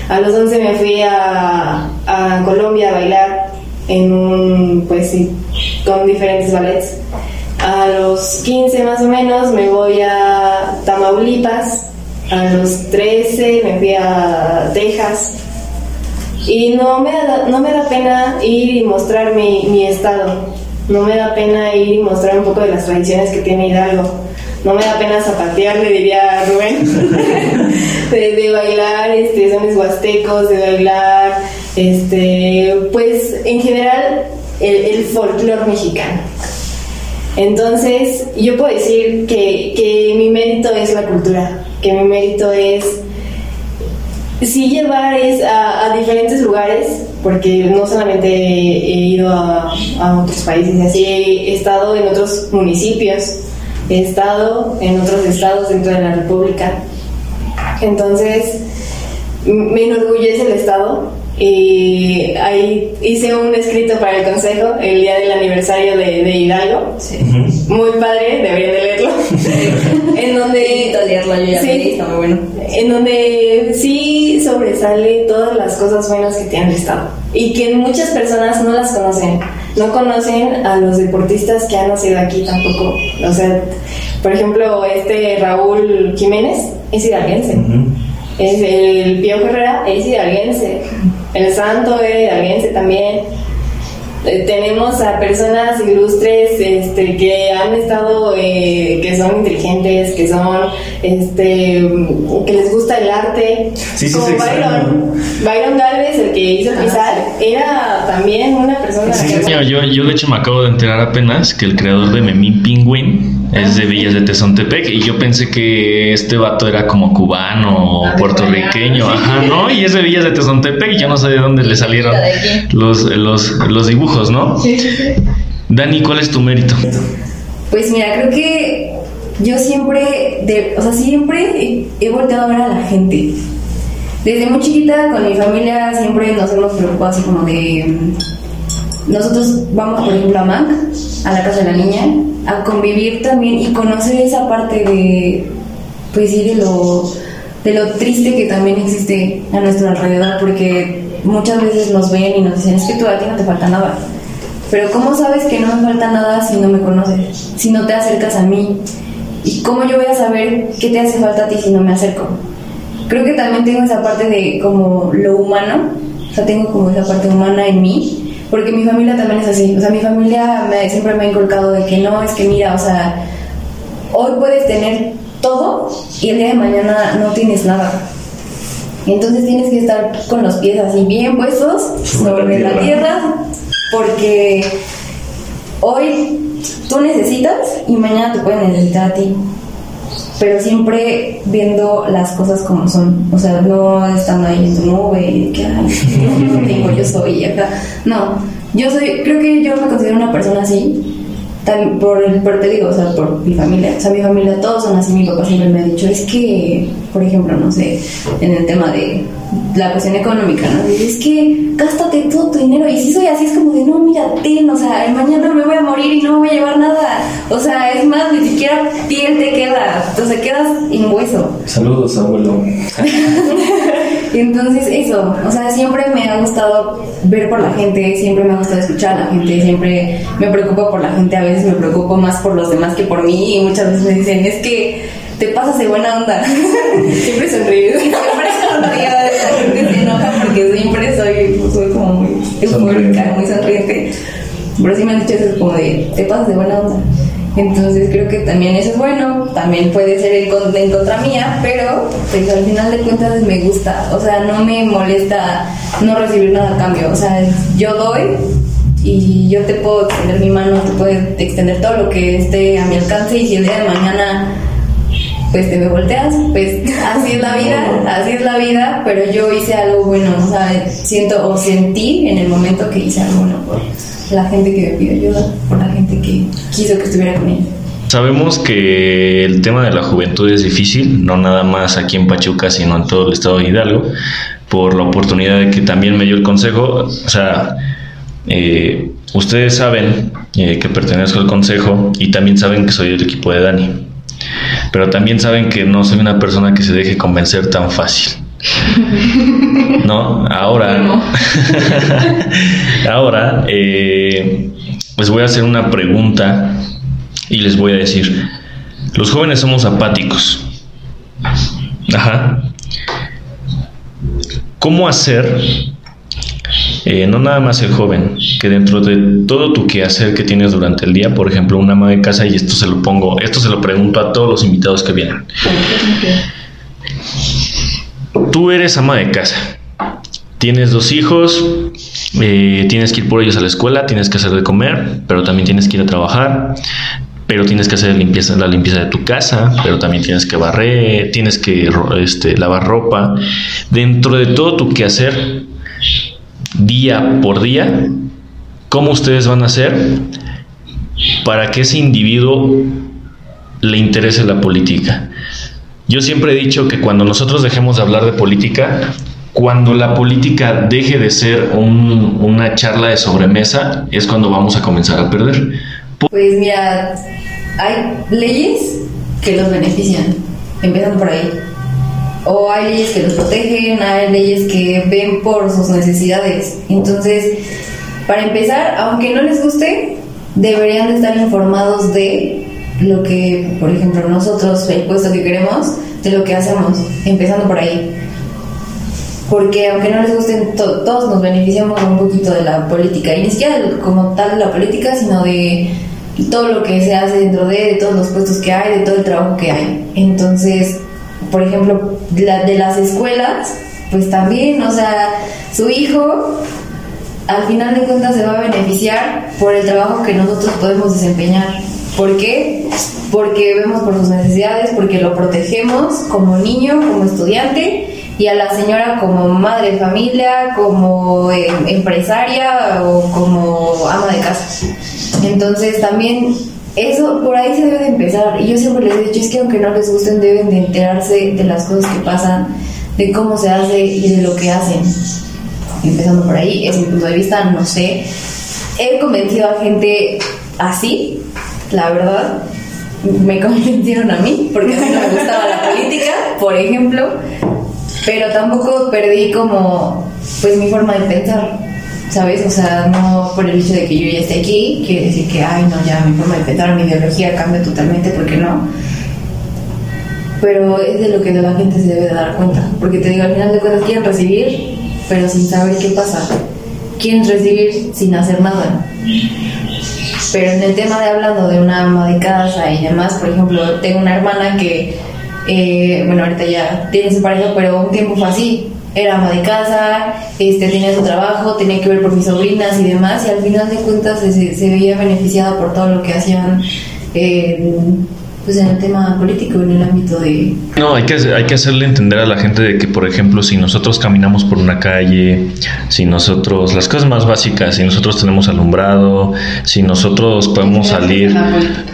A los 11 me fui a, a Colombia a bailar en un, pues sí, con diferentes ballets. A los 15 más o menos me voy a Tamaulipas. A los 13 me fui a Texas. Y no me da, no me da pena ir y mostrar mi, estado. No me da pena ir y mostrar un poco de las tradiciones que tiene Hidalgo. No me da pena zapatear, le diría a Rubén. de, de bailar este, sones huastecos, de bailar, este, pues en general el, el folclore mexicano. Entonces, yo puedo decir que, que mi mérito es la cultura, que mi mérito es sí llevar es a, a diferentes lugares, porque no solamente he, ido a, a otros países, así he estado en otros municipios, he estado en otros estados dentro de la República. Entonces, me enorgullece el estado. Y ahí hice un escrito para el consejo el día del aniversario de, de Hidalgo. Muy padre, deberían de leerlo. en donde leerlo, yo ya Sí. lo leí, está muy bueno. en donde sí sobresale todas las cosas buenas que tiene el Estado y que muchas personas no las conocen. No conocen a los deportistas que han nacido aquí tampoco. O sea, por ejemplo, este Raúl Jiménez es hidalguense. Es el Pío Herrera es hidalguense. El Santo es hidalguense también. Eh, tenemos a personas ilustres este, que han estado, eh, que son inteligentes, que son, este, que les gusta el arte. Sí, sí, Como Byron. Byron Galvez, el que hizo Ah, Pizar, era también una persona Sí, que... Yo, yo, yo, de hecho me acabo de enterar apenas que el creador de Memín Penguin es de Villas de Tezontepec y yo pensé que este vato era como cubano o Ah, puertorriqueño, ajá, ¿no? Y es de Villas de Tezontepec y yo no sé de dónde le salieron los, los, los dibujos, ¿no? Sí, sí, sí. Dani, ¿cuál es tu mérito? Pues mira, creo que yo siempre, de, o sea, siempre he, he volteado a ver a la gente. Desde muy chiquita con mi familia siempre nos hemos preocupado así como de... mm, Nosotros vamos, por ejemplo, a MAC, a la casa de la niña, a convivir también y conocer esa parte de, pues sí, de lo, de lo triste que también existe a nuestro alrededor, porque muchas veces nos ven y nos dicen, es que tú a ti no te falta nada. Pero ¿cómo sabes que no me falta nada si no me conoces? Si no te acercas a mí. ¿Y cómo yo voy a saber qué te hace falta a ti si no me acerco? Creo que también tengo esa parte de como lo humano, o sea, tengo como esa parte humana en mí, porque mi familia también es así, o sea, mi familia me- siempre me ha inculcado de que no, es que mira, o sea, hoy puedes tener todo y el día de mañana no tienes nada. Entonces tienes que estar con los pies así bien puestos Sobre la tierra, porque hoy tú necesitas y mañana te pueden necesitar a ti. Pero siempre viendo las cosas como son, o sea, no estando ahí en tu nube que ay, no tengo, yo soy. No, yo soy, creo que yo me considero una persona así, Tal, por, por te digo, o sea, por mi familia. O sea, mi familia, todos son así. Mi papá siempre me ha dicho, es que, por ejemplo, no sé, en el tema de la cuestión económica, ¿no? Es que gástate todo tu dinero. Y si soy así, es como de, no, mira, ten, o sea, mañana me voy a morir y no me voy a llevar nada. O sea, es más, ni siquiera piel te queda. O sea, quedas en hueso. Saludos, abuelo. Entonces eso, o sea, siempre me ha gustado ver por la gente, siempre me ha gustado escuchar a la gente, siempre me preocupo por la gente, a veces me preocupo más por los demás que por mí y muchas veces me dicen, es que te pasas de buena onda. siempre sonríes. Siempre sonrío, la gente se enoja porque siempre soy, soy como muy eufórica, muy sonriente. Pero sí me han dicho eso como de, te pasas de buena onda. Entonces creo que también eso es bueno, también puede ser en, con- en contra mía, pero pues al final de cuentas me gusta, o sea, no me molesta no recibir nada a cambio, o sea, yo doy y yo te puedo extender mi mano, te puedo extender todo lo que esté a mi alcance y si el día de mañana pues te me volteas, pues así es la vida, así es la vida, pero yo hice algo bueno, o sea, siento o sentí en el momento que hice algo bueno por la gente que me pidió ayuda, por la gente que quiso que estuviera con ella. Sabemos que el tema de la juventud es difícil, no nada más aquí en Pachuca, sino en todo el estado de Hidalgo, por la oportunidad de que también me dio el consejo. O sea, eh, ustedes saben eh, que pertenezco al consejo y también saben que soy del equipo de Dani, pero también saben que no soy una persona que se deje convencer tan fácil. No, ahora, ahora eh, les voy a hacer una pregunta y les voy a decir, los jóvenes somos apáticos. Ajá. ¿Cómo hacer, eh, no nada más el joven, que dentro de todo tu quehacer que tienes durante el día, por ejemplo, una ama de casa, y esto se lo pongo, esto se lo pregunto a todos los invitados que vienen. Tú eres ama de casa, tienes dos hijos, eh, tienes que ir por ellos a la escuela, tienes que hacer de comer, pero también tienes que ir a trabajar, pero tienes que hacer limpieza, la limpieza de tu casa, pero también tienes que barrer, tienes que este, lavar ropa. Dentro de todo tu quehacer, día por día, ¿cómo ustedes van a hacer para que ese individuo le interese la política? Yo siempre he dicho que cuando nosotros dejemos de hablar de política, cuando la política deje de ser un- una charla de sobremesa, es cuando vamos a comenzar a perder. Pues mira, hay leyes que los benefician, empiezan por ahí. O hay leyes que los protegen, hay leyes que ven por sus necesidades. Entonces, para empezar, aunque no les guste, deberían de estar informados de lo que, por ejemplo, nosotros, el puesto que queremos, de lo que hacemos, empezando por ahí. Porque aunque no les gusten, to- todos nos beneficiamos un poquito de la política. Y ni siquiera como tal de la política, sino de todo lo que se hace dentro de, de todos los puestos que hay, de todo el trabajo que hay. Entonces, por ejemplo, la- de las escuelas, pues también, o sea, su hijo al final de cuentas se va a beneficiar por el trabajo que nosotros podemos desempeñar. ¿Por qué? Porque vemos por sus necesidades, porque lo protegemos como niño, como estudiante y a la señora como madre de familia, como eh, empresaria o como ama de casa. Entonces también eso por ahí se debe de empezar. Y yo siempre les he dicho, es que aunque no les gusten, deben de enterarse de las cosas que pasan, de cómo se hace y de lo que hacen. Empezando por ahí, es mi punto de vista, no sé. He convencido a gente así, la verdad. Me convencieron a mí, porque a mí no me gustaba la política, por ejemplo. Pero tampoco perdí como, pues, mi forma de pensar. ¿Sabes? O sea, no por el hecho de que yo ya esté aquí, quiere decir que, ay, no, ya mi forma de pensar, mi ideología cambia totalmente, porque no. Pero es de lo que la gente se debe dar cuenta, porque te digo, al final de cuentas quieren recibir, pero sin saber qué pasa. Quieren recibir sin hacer nada. Pero en el tema de hablando de una ama de casa y demás, por ejemplo, tengo una hermana que, eh, bueno, ahorita ya tiene su pareja, pero un tiempo fue así era ama de casa, este, tenía su trabajo, tenía que ver por mis sobrinas y demás, y al final de cuentas se, se veía beneficiada por todo lo que hacían eh, pues en el tema político, en el ámbito de... No, hay que, hay que hacerle entender a la gente de que, por ejemplo, si nosotros caminamos por una calle, si nosotros, las cosas más básicas, si nosotros tenemos alumbrado, si nosotros podemos salir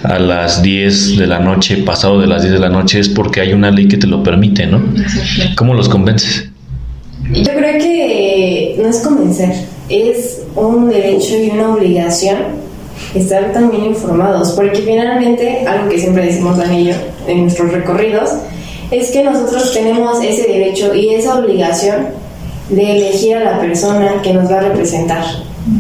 a las 10 de la noche, pasado de las 10 de la noche, es porque hay una ley que te lo permite, ¿no? ¿Cómo los convences? Yo creo que no es convencer, es un derecho y una obligación estar también informados, porque finalmente, algo que siempre decimos yo en nuestros recorridos, es que nosotros tenemos ese derecho y esa obligación de elegir a la persona que nos va a representar,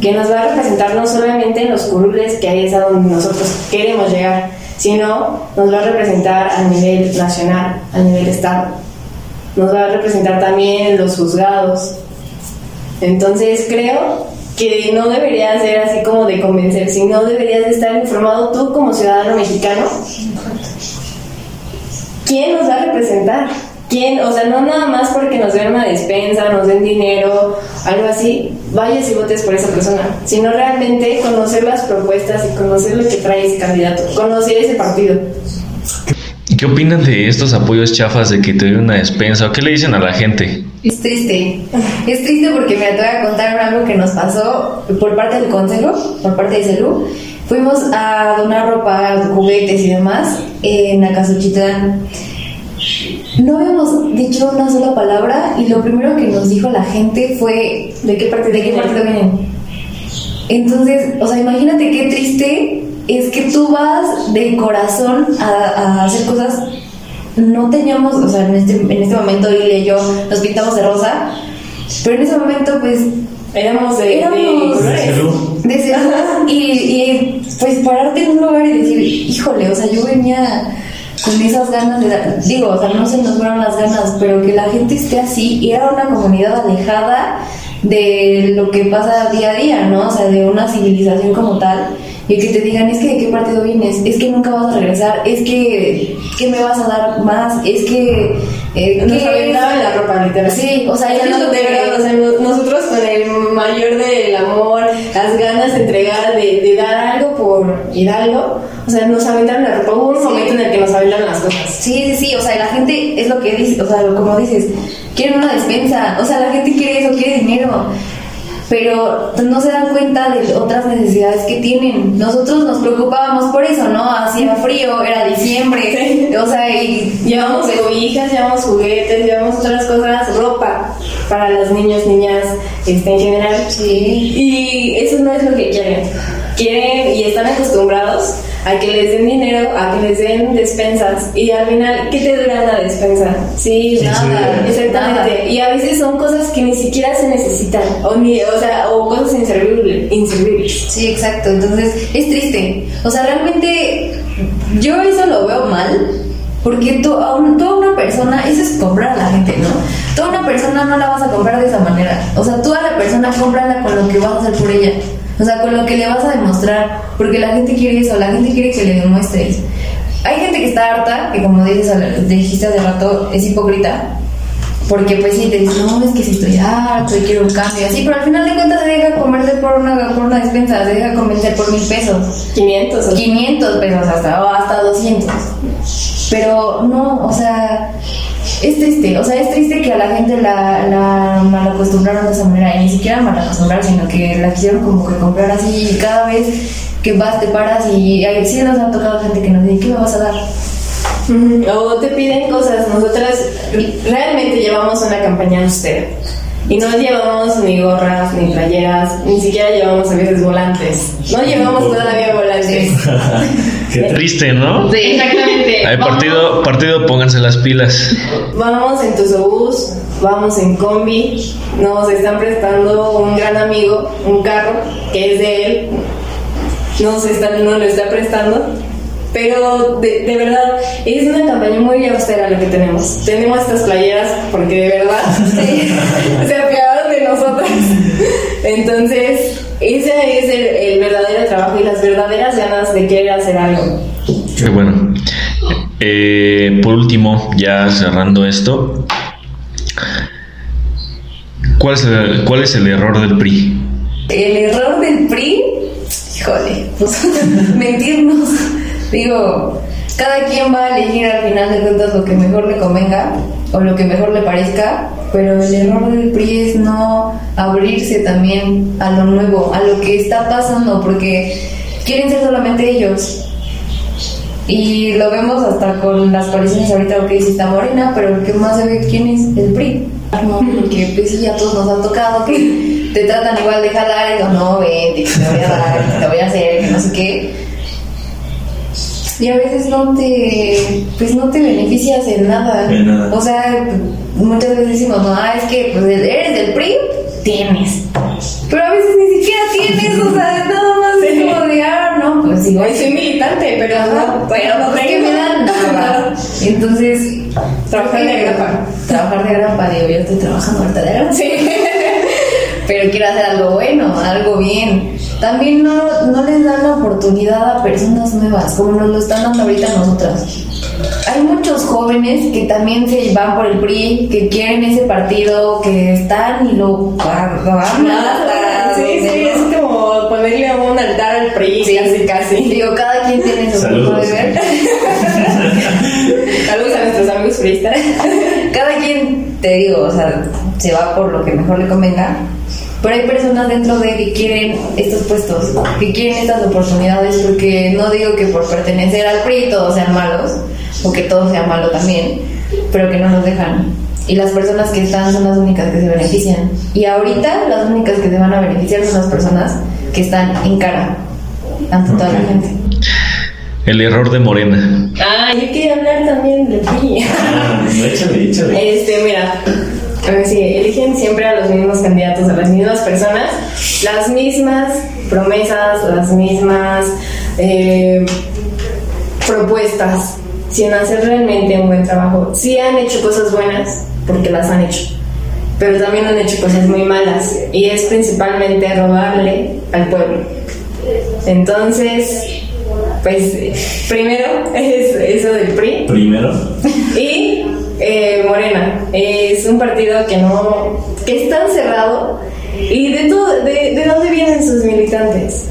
que nos va a representar no solamente en los curules, que ahí es a donde nosotros queremos llegar, sino nos va a representar a nivel nacional, a nivel estado nos va a representar también los juzgados. Entonces creo que no debería ser así como de convencer, sino deberías de estar informado tú como ciudadano mexicano. ¿Quién nos va a representar? ¿Quién? O sea, no nada más porque nos den una despensa, nos den dinero, algo así, vayas y votes por esa persona, sino realmente conocer las propuestas y conocer lo que trae ese candidato, conocer ese partido. ¿Qué opinan de estos apoyos chafas de que te den una despensa? ¿O qué le dicen a la gente? Es triste. Es triste porque me voy a contar algo que nos pasó por parte del consejo, por parte de Celu. Fuimos a donar ropa, juguetes y demás en Acasuchitán. No habíamos dicho una sola palabra y lo primero que nos dijo la gente fue ¿de qué parte de qué partido vienen? Entonces, o sea, imagínate qué triste es que tú vas de corazón a, hacer cosas. No teníamos, o sea, en este, en este momento Lili y yo nos pintamos de rosa, pero en ese momento, pues. Éramos de, colores. De y, y pues pararte en un lugar y decir, híjole, o sea, yo venía con esas ganas de dar, digo, o sea, no se nos fueron las ganas, pero que la gente esté así, y era una comunidad alejada de lo que pasa día a día, ¿no? O sea, de una civilización como tal y que te digan, es que de qué partido vienes, es que nunca vas a regresar, es que, ¿qué me vas a dar más? Es que... Eh, Nos aventaban la ropa, literal. Sí, o sea, ya no de verdad, o sea, nosotros con el mayor del amor, las ganas de entregar, de, de dar algo por Hidalgo, o sea, nos aventaron la ropa. Hubo un momento en el que nos aventaron las cosas. Sí, sí, sí, o sea, la gente es lo que dice, o sea, como dices, quieren una despensa, o sea, la gente quiere eso, quiere dinero pero no se dan cuenta de otras necesidades que tienen. Nosotros nos preocupábamos por eso, ¿no? Hacía frío, era diciembre, o sea, y... Llevamos cobijas, llevamos juguetes, llevamos otras cosas, ropa para los niños, niñas, este, en general. Sí. Y eso no es lo que quieren. Quieren y están acostumbrados a que les den dinero, a que les den despensas y al final, ¿qué te dura la despensa? Sí, nada, exactamente. Y a veces son cosas que ni siquiera se necesitan o, ni, o, sea, o cosas inservibles, inservibles. Sí, exacto. Entonces es triste. O sea, realmente yo eso lo veo mal. Porque toda una persona, eso es comprar a la gente, ¿no? Toda una persona no la vas a comprar de esa manera. O sea, toda la persona cómprala con lo que vas a hacer por ella. O sea, con lo que le vas a demostrar, porque la gente quiere eso, la gente quiere que le demuestres. Hay gente que está harta, que como dices, dijiste hace rato, es hipócrita, porque pues sí, te dice, no, es que si estoy harto y quiero un cambio, así, pero al final de cuentas se deja convencer por una, por una despensa, se deja convencer por mil pesos. 500. 500 pesos hasta, o hasta 200. Pero no, o sea, es triste, o sea, es triste que a la gente la, la mal acostumbraron de esa manera, y ni siquiera mal acostumbrar, sino que la quisieron como que comprar así y cada vez que vas, te paras y ay, sí nos han tocado gente que nos dice, ¿qué me vas a dar? O te piden cosas. Nosotras realmente llevamos una campaña austera. Y no llevamos ni gorras, ni playeras, ni siquiera llevamos a veces volantes. No llevamos todavía volantes. Qué triste, ¿no? Exactamente. Hay partido, partido, pónganse las pilas. Vamos en Tusobús, vamos en combi, nos están prestando un gran amigo, un carro que es de él, nos, están, nos lo está prestando, pero de, de verdad es una campaña muy austera lo que tenemos. Tenemos estas playeras porque de verdad se apiadaron de nosotras. Entonces, ese es el, el verdadero trabajo y las verdaderas ganas de querer hacer algo. Qué bueno. Eh, por último, ya cerrando esto, ¿cuál es, el, ¿cuál es el error del PRI? El error del PRI, híjole, pues mentirnos. Digo, cada quien va a elegir al final de cuentas lo que mejor le convenga o lo que mejor le parezca, pero el error del PRI es no abrirse también a lo nuevo, a lo que está pasando, porque quieren ser solamente ellos. Y lo vemos hasta con las coaliciones ahorita, lo que dice esta Morena, pero lo que más se ve quién es el PRI. No, porque pues sí, a todos nos ha tocado que te tratan igual de jalar y no, ven, que te voy a dar, te voy a hacer, que no sé qué. Y a veces no te, pues no te beneficias en nada. En nada. O sea, muchas veces decimos, no, ah, es que pues, eres del PRI, tienes. Pero a veces ni siquiera tienes, o sea, nada más es como de, ah, no, pues igual Hoy soy militante, pero Ajá, no, pero no es que tengo me dan nada. Entonces, Trabajar de grapa. Trabajar de grapa, digo, yo estoy trabajando ahorita de grapa. Sí. Pero quiero hacer algo bueno, algo bien. También no, no les dan la oportunidad a personas nuevas, como nos lo están dando ahorita a nosotras. Hay muchos jóvenes que también se van por el PRI, que quieren ese partido, que están y lo aman hasta Sí, sí, es como ponerle un altar al PRI, Sí. casi, casi. Digo, cada quien tiene su punto Saludos. de ver. Saludos a nuestros amigos priistas. cada quien, te digo, o sea, se va por lo que mejor le convenga. Pero hay personas dentro de que quieren estos puestos, que quieren estas oportunidades, porque no digo que por pertenecer al PRI todos sean malos, o que todo sea malo también, pero que no nos dejan. Y las personas que están son las únicas que se benefician. Y ahorita las únicas que se van a beneficiar son las personas que están en cara ante toda la gente. El error de Morena. Ah, yo quería hablar también de PRI. Ah, no, échale, échale. Este, mira, ver si eligen siempre a los mismos candidatos, a las mismas personas, las mismas promesas, las mismas eh, propuestas, sin hacer realmente un buen trabajo. Sí han hecho cosas buenas, porque las han hecho, pero también han hecho cosas muy malas, y es principalmente robarle al pueblo. Entonces, pues, primero es eso del PRI. Primero, Y eh, Morena es un partido que no que es tan cerrado y de todo de, de dónde vienen sus militantes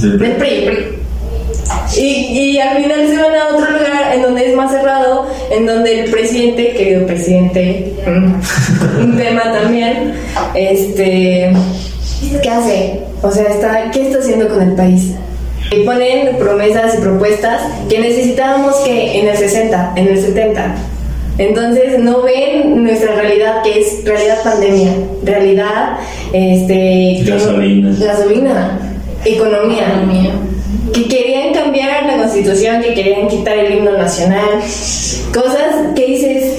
del del PRI, PRI. Y, y al final se van a otro lugar en donde es más cerrado, en donde el presidente, querido presidente, mm, un tema también, este, ¿qué hace? O sea, está, ¿qué está haciendo con el país? Y ponen promesas y propuestas que necesitábamos que en el 60, en el 70. Entonces no ven nuestra realidad que es realidad pandemia, realidad este Gasolina. gasolina, economía, Economía. que querían cambiar la constitución, que querían quitar el himno nacional, cosas que dices,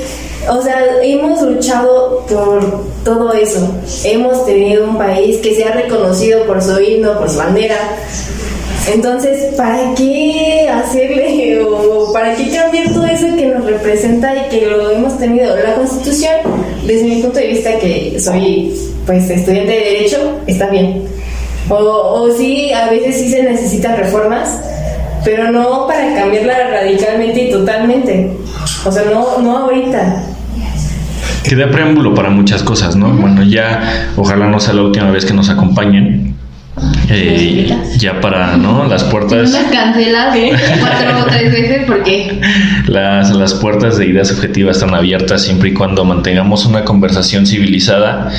o sea, hemos luchado por todo eso, hemos tenido un país que se ha reconocido por su himno, por su bandera. Entonces, ¿para qué hacerle o para qué cambiar todo eso que nos representa y que lo hemos tenido? La Constitución, desde mi punto de vista, que soy pues estudiante de derecho, está bien. O, o sí, a veces sí se necesitan reformas, pero no para cambiarla radicalmente y totalmente. O sea, no, no ahorita. Que da preámbulo para muchas cosas, ¿no? Bueno, ya ojalá no sea la última vez que nos acompañen. Eh, ya para, ¿no? Las puertas. No las cancelas cuatro o tres veces porque Las, las puertas de ideas objetivas están abiertas siempre y cuando mantengamos una conversación civilizada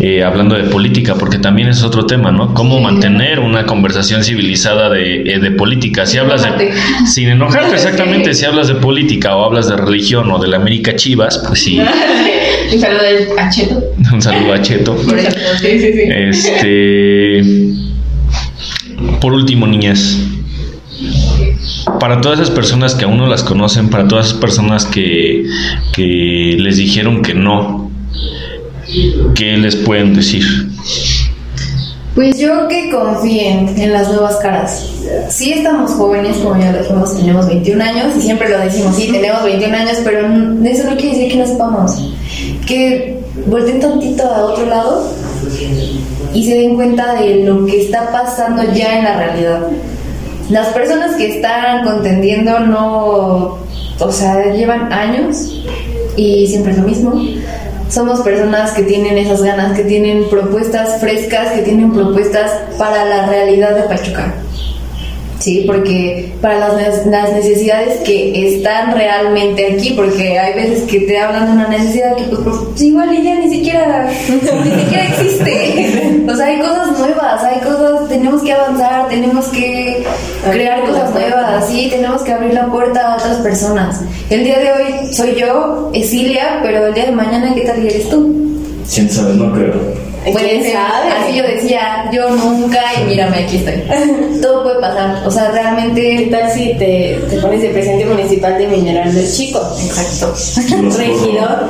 eh, hablando de política, porque también es otro tema, ¿no? Cómo mantener una conversación civilizada de, eh, de política. Si hablas de. Sin enojarte, exactamente. Si hablas de política o hablas de religión o de la América Chivas, pues sí. un saludo del Acheto. Un saludo a Cheto. Por. Sí, sí, sí. Este. Por último, niñas. Para todas esas personas que aún no las conocen, para todas esas personas que, que les dijeron que no, ¿qué les pueden decir? Pues yo que confíen en las nuevas caras. Sí estamos jóvenes, como ya lo dijimos, tenemos 21 años y siempre lo decimos, sí, tenemos 21 años, pero eso no quiere decir que no sepamos. Que volteen tantito a otro lado y se den cuenta de lo que está pasando ya en la realidad. Las personas que están contendiendo no, o sea, llevan años y siempre es lo mismo. Somos personas que tienen esas ganas, que tienen propuestas frescas, que tienen propuestas para la realidad de Pachuca. Sí, porque para las, las necesidades que están realmente aquí, porque hay veces que te hablan de una necesidad que pues, pues, igual ya ni siquiera, ni siquiera existe. O sea, hay cosas nuevas, hay cosas, tenemos que avanzar, tenemos que crear cosas nuevas, sí, tenemos que abrir la puerta a otras personas. El día de hoy soy yo, Esilia, pero el día de mañana, ¿qué tal eres tú? ¿Quién sabe? No creo. Puede ¿Quién ser. sabe? Así yo decía, yo nunca, y mírame, aquí estoy. Todo puede pasar. O sea, ¿Qué realmente. tal si te, te pones de presidente municipal de Mineral del Chico? Exacto. Regidor.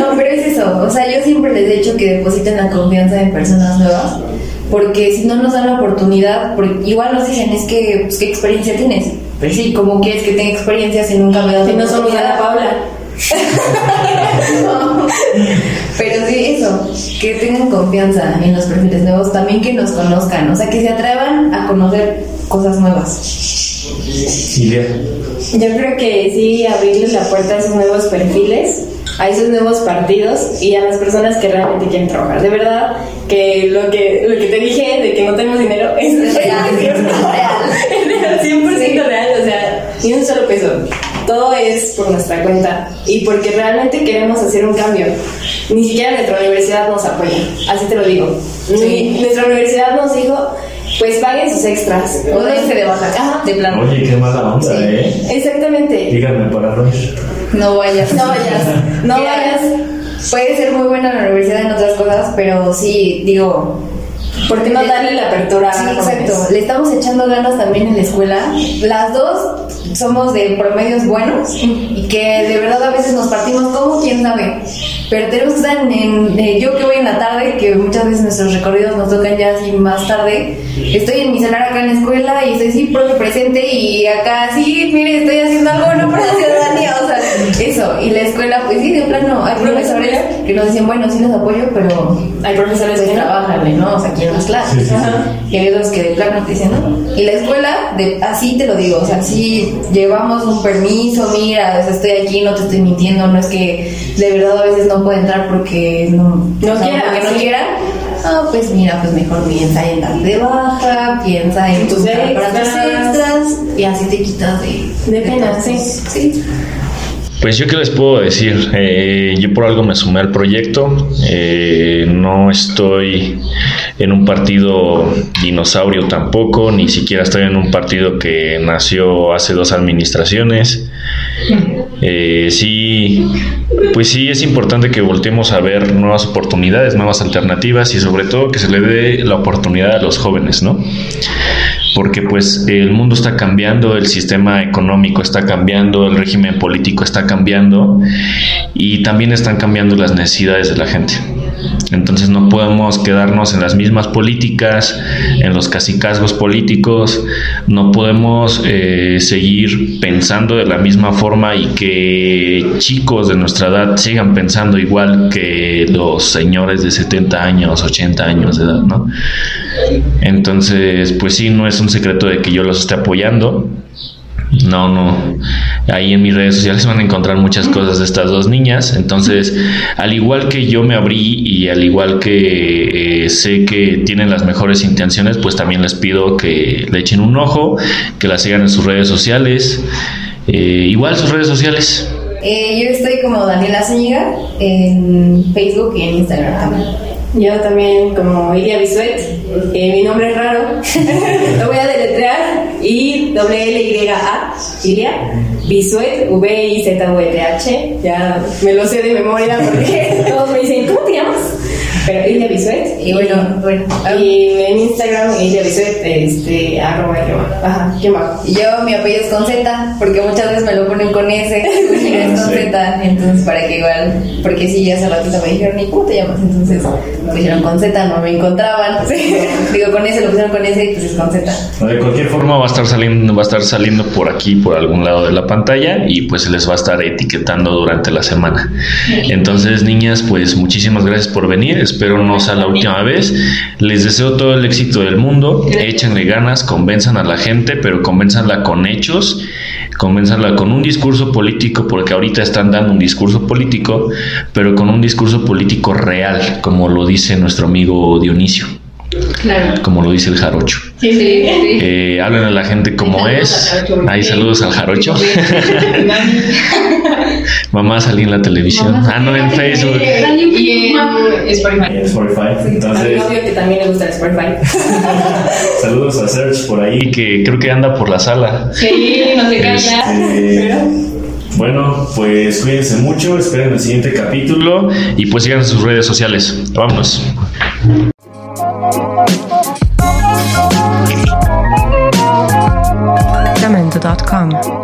No, pero es eso. O sea, yo siempre les he dicho que depositen la confianza en personas nuevas. Porque si no nos dan la oportunidad, porque igual nos dicen, es que, pues, ¿qué experiencia tienes? Pero sí, ¿cómo quieres que tenga experiencia si nunca me das Si no somos a la Paula. No. Pero sí, eso, que tengan confianza en los perfiles nuevos, también que nos conozcan, o sea, que se atrevan a conocer cosas nuevas. Ilia. Yo creo que sí, abrirles la puerta a esos nuevos perfiles, a esos nuevos partidos y a las personas que realmente quieren trabajar. De verdad, que lo que, lo que te dije de que no tenemos dinero es real, es es real. Es real, 100% real, o sea, ni un solo peso. Todo es por nuestra cuenta y porque realmente queremos hacer un cambio. Ni siquiera nuestra universidad nos apoya, así te lo digo. Sí. Nuestra universidad nos dijo, pues paguen sus extras. O déjense de baja, Ajá. de plano. Oye, qué mala onda, Sí. ¿eh? Exactamente. Díganme para no. No vayas. No vayas, no vayas. Puede ser muy buena la universidad en otras cosas, pero sí, digo, ¿Por qué no darle la apertura Sí, jóvenes? exacto. Le estamos echando ganas también en la escuela. Las dos somos de promedios buenos y que de verdad a veces nos partimos como, quién sabe. Pero tenemos que estar en, en- eh, yo que voy en la tarde, que muchas veces nuestros recorridos nos tocan ya así más tarde. Estoy en mi celular acá en la escuela y estoy sí, profe presente y acá sí, mire, estoy haciendo algo bueno para la ciudadanía. O sea, eso. Y la escuela, pues sí, de plano, hay profesores que nos dicen, bueno, sí los apoyo, pero Hay profesores pues que no. trabajarle, ¿no? O sea, aquí las clases. Sí, sí. Y hay otros que de plano te dicen, no. Y la escuela, de, así te lo digo, o sea, sí llevamos un permiso, mira, o sea, estoy aquí, no te estoy mintiendo, no es que de verdad a veces no puedo entrar porque no, No o sea, quiera, porque no sí. quieran. Ah, pues mira, pues mejor piensa en darte de baja, piensa en Tus para tus extras. y así te quitas de, De pena, todo. sí. Pues yo qué les puedo decir, Eh, yo por algo me sumé al proyecto, Eh, no estoy en un partido dinosaurio tampoco, ni siquiera estoy en un partido que nació hace dos administraciones. Eh, sí, pues sí es importante que volteemos a ver nuevas oportunidades, nuevas alternativas y sobre todo que se le dé la oportunidad a los jóvenes, ¿no? Porque pues el mundo está cambiando, el sistema económico está cambiando, el régimen político está cambiando y también están cambiando las necesidades de la gente. Entonces no podemos quedarnos en las mismas políticas, en los casicazgos políticos, no podemos eh, seguir pensando de la misma forma y que chicos de nuestra edad sigan pensando igual que los señores de 70 años, 80 años de edad, ¿no? Entonces, pues sí, no es un secreto de que yo los esté apoyando, No, no. Ahí en mis redes sociales van a encontrar muchas cosas de estas dos niñas. Entonces, al igual que yo me abrí y al igual que eh, sé que tienen las mejores intenciones, pues también les pido que le echen un ojo, que la sigan en sus redes sociales. Eh, igual sus redes sociales. Eh, yo estoy como Daniela Zúñiga en Facebook y en Instagram también. Yo también como Ilia Bisuet, eh, mi nombre es raro, lo voy a deletrear, I W L Y A, Ilia, Bisuet, V I Z U T H, ya me lo sé de memoria porque todos me dicen, ¿cómo te llamas? Pero Ilia Bisuet, Y bueno, bueno. y en Instagram Ilia Bisuet, este, arroba, yo, ajá, bajo. Y Yo, mi apellido es con Z, porque muchas veces me lo ponen con S, es con. Z, entonces para que igual, porque sí, hace ratito me dijeron, ¿y cómo te llamas? Entonces me pusieron con Z, no me encontraban, digo con S, lo pusieron con S y pues es con Z. De cualquier forma, forma va a estar saliendo va a estar saliendo por aquí por algún lado de la pantalla y pues se les va a estar etiquetando durante la semana entonces niñas pues muchísimas gracias por venir espero no sea la última vez. Les deseo todo el éxito del mundo. Échenle ganas convenzan a la gente pero convénzanla con hechos convénzanla con un discurso político porque ahorita están dando un discurso político pero con un discurso político real como lo dice nuestro amigo Dionisio Claro. como lo dice el jarocho Sí, sí. eh, hablen a la gente como es. Hay saludos al jarocho. Mamá salí en la televisión. Ah, no, en Facebook. Y en Spotify. en Spotify. Entonces, novio que también le gusta el Spotify. saludos a Serge por ahí. Que creo que anda por la sala. Sí, no se Este, bueno, pues cuídense mucho. Esperen el siguiente capítulo. Y pues sigan en sus redes sociales. Vámonos. Instagram.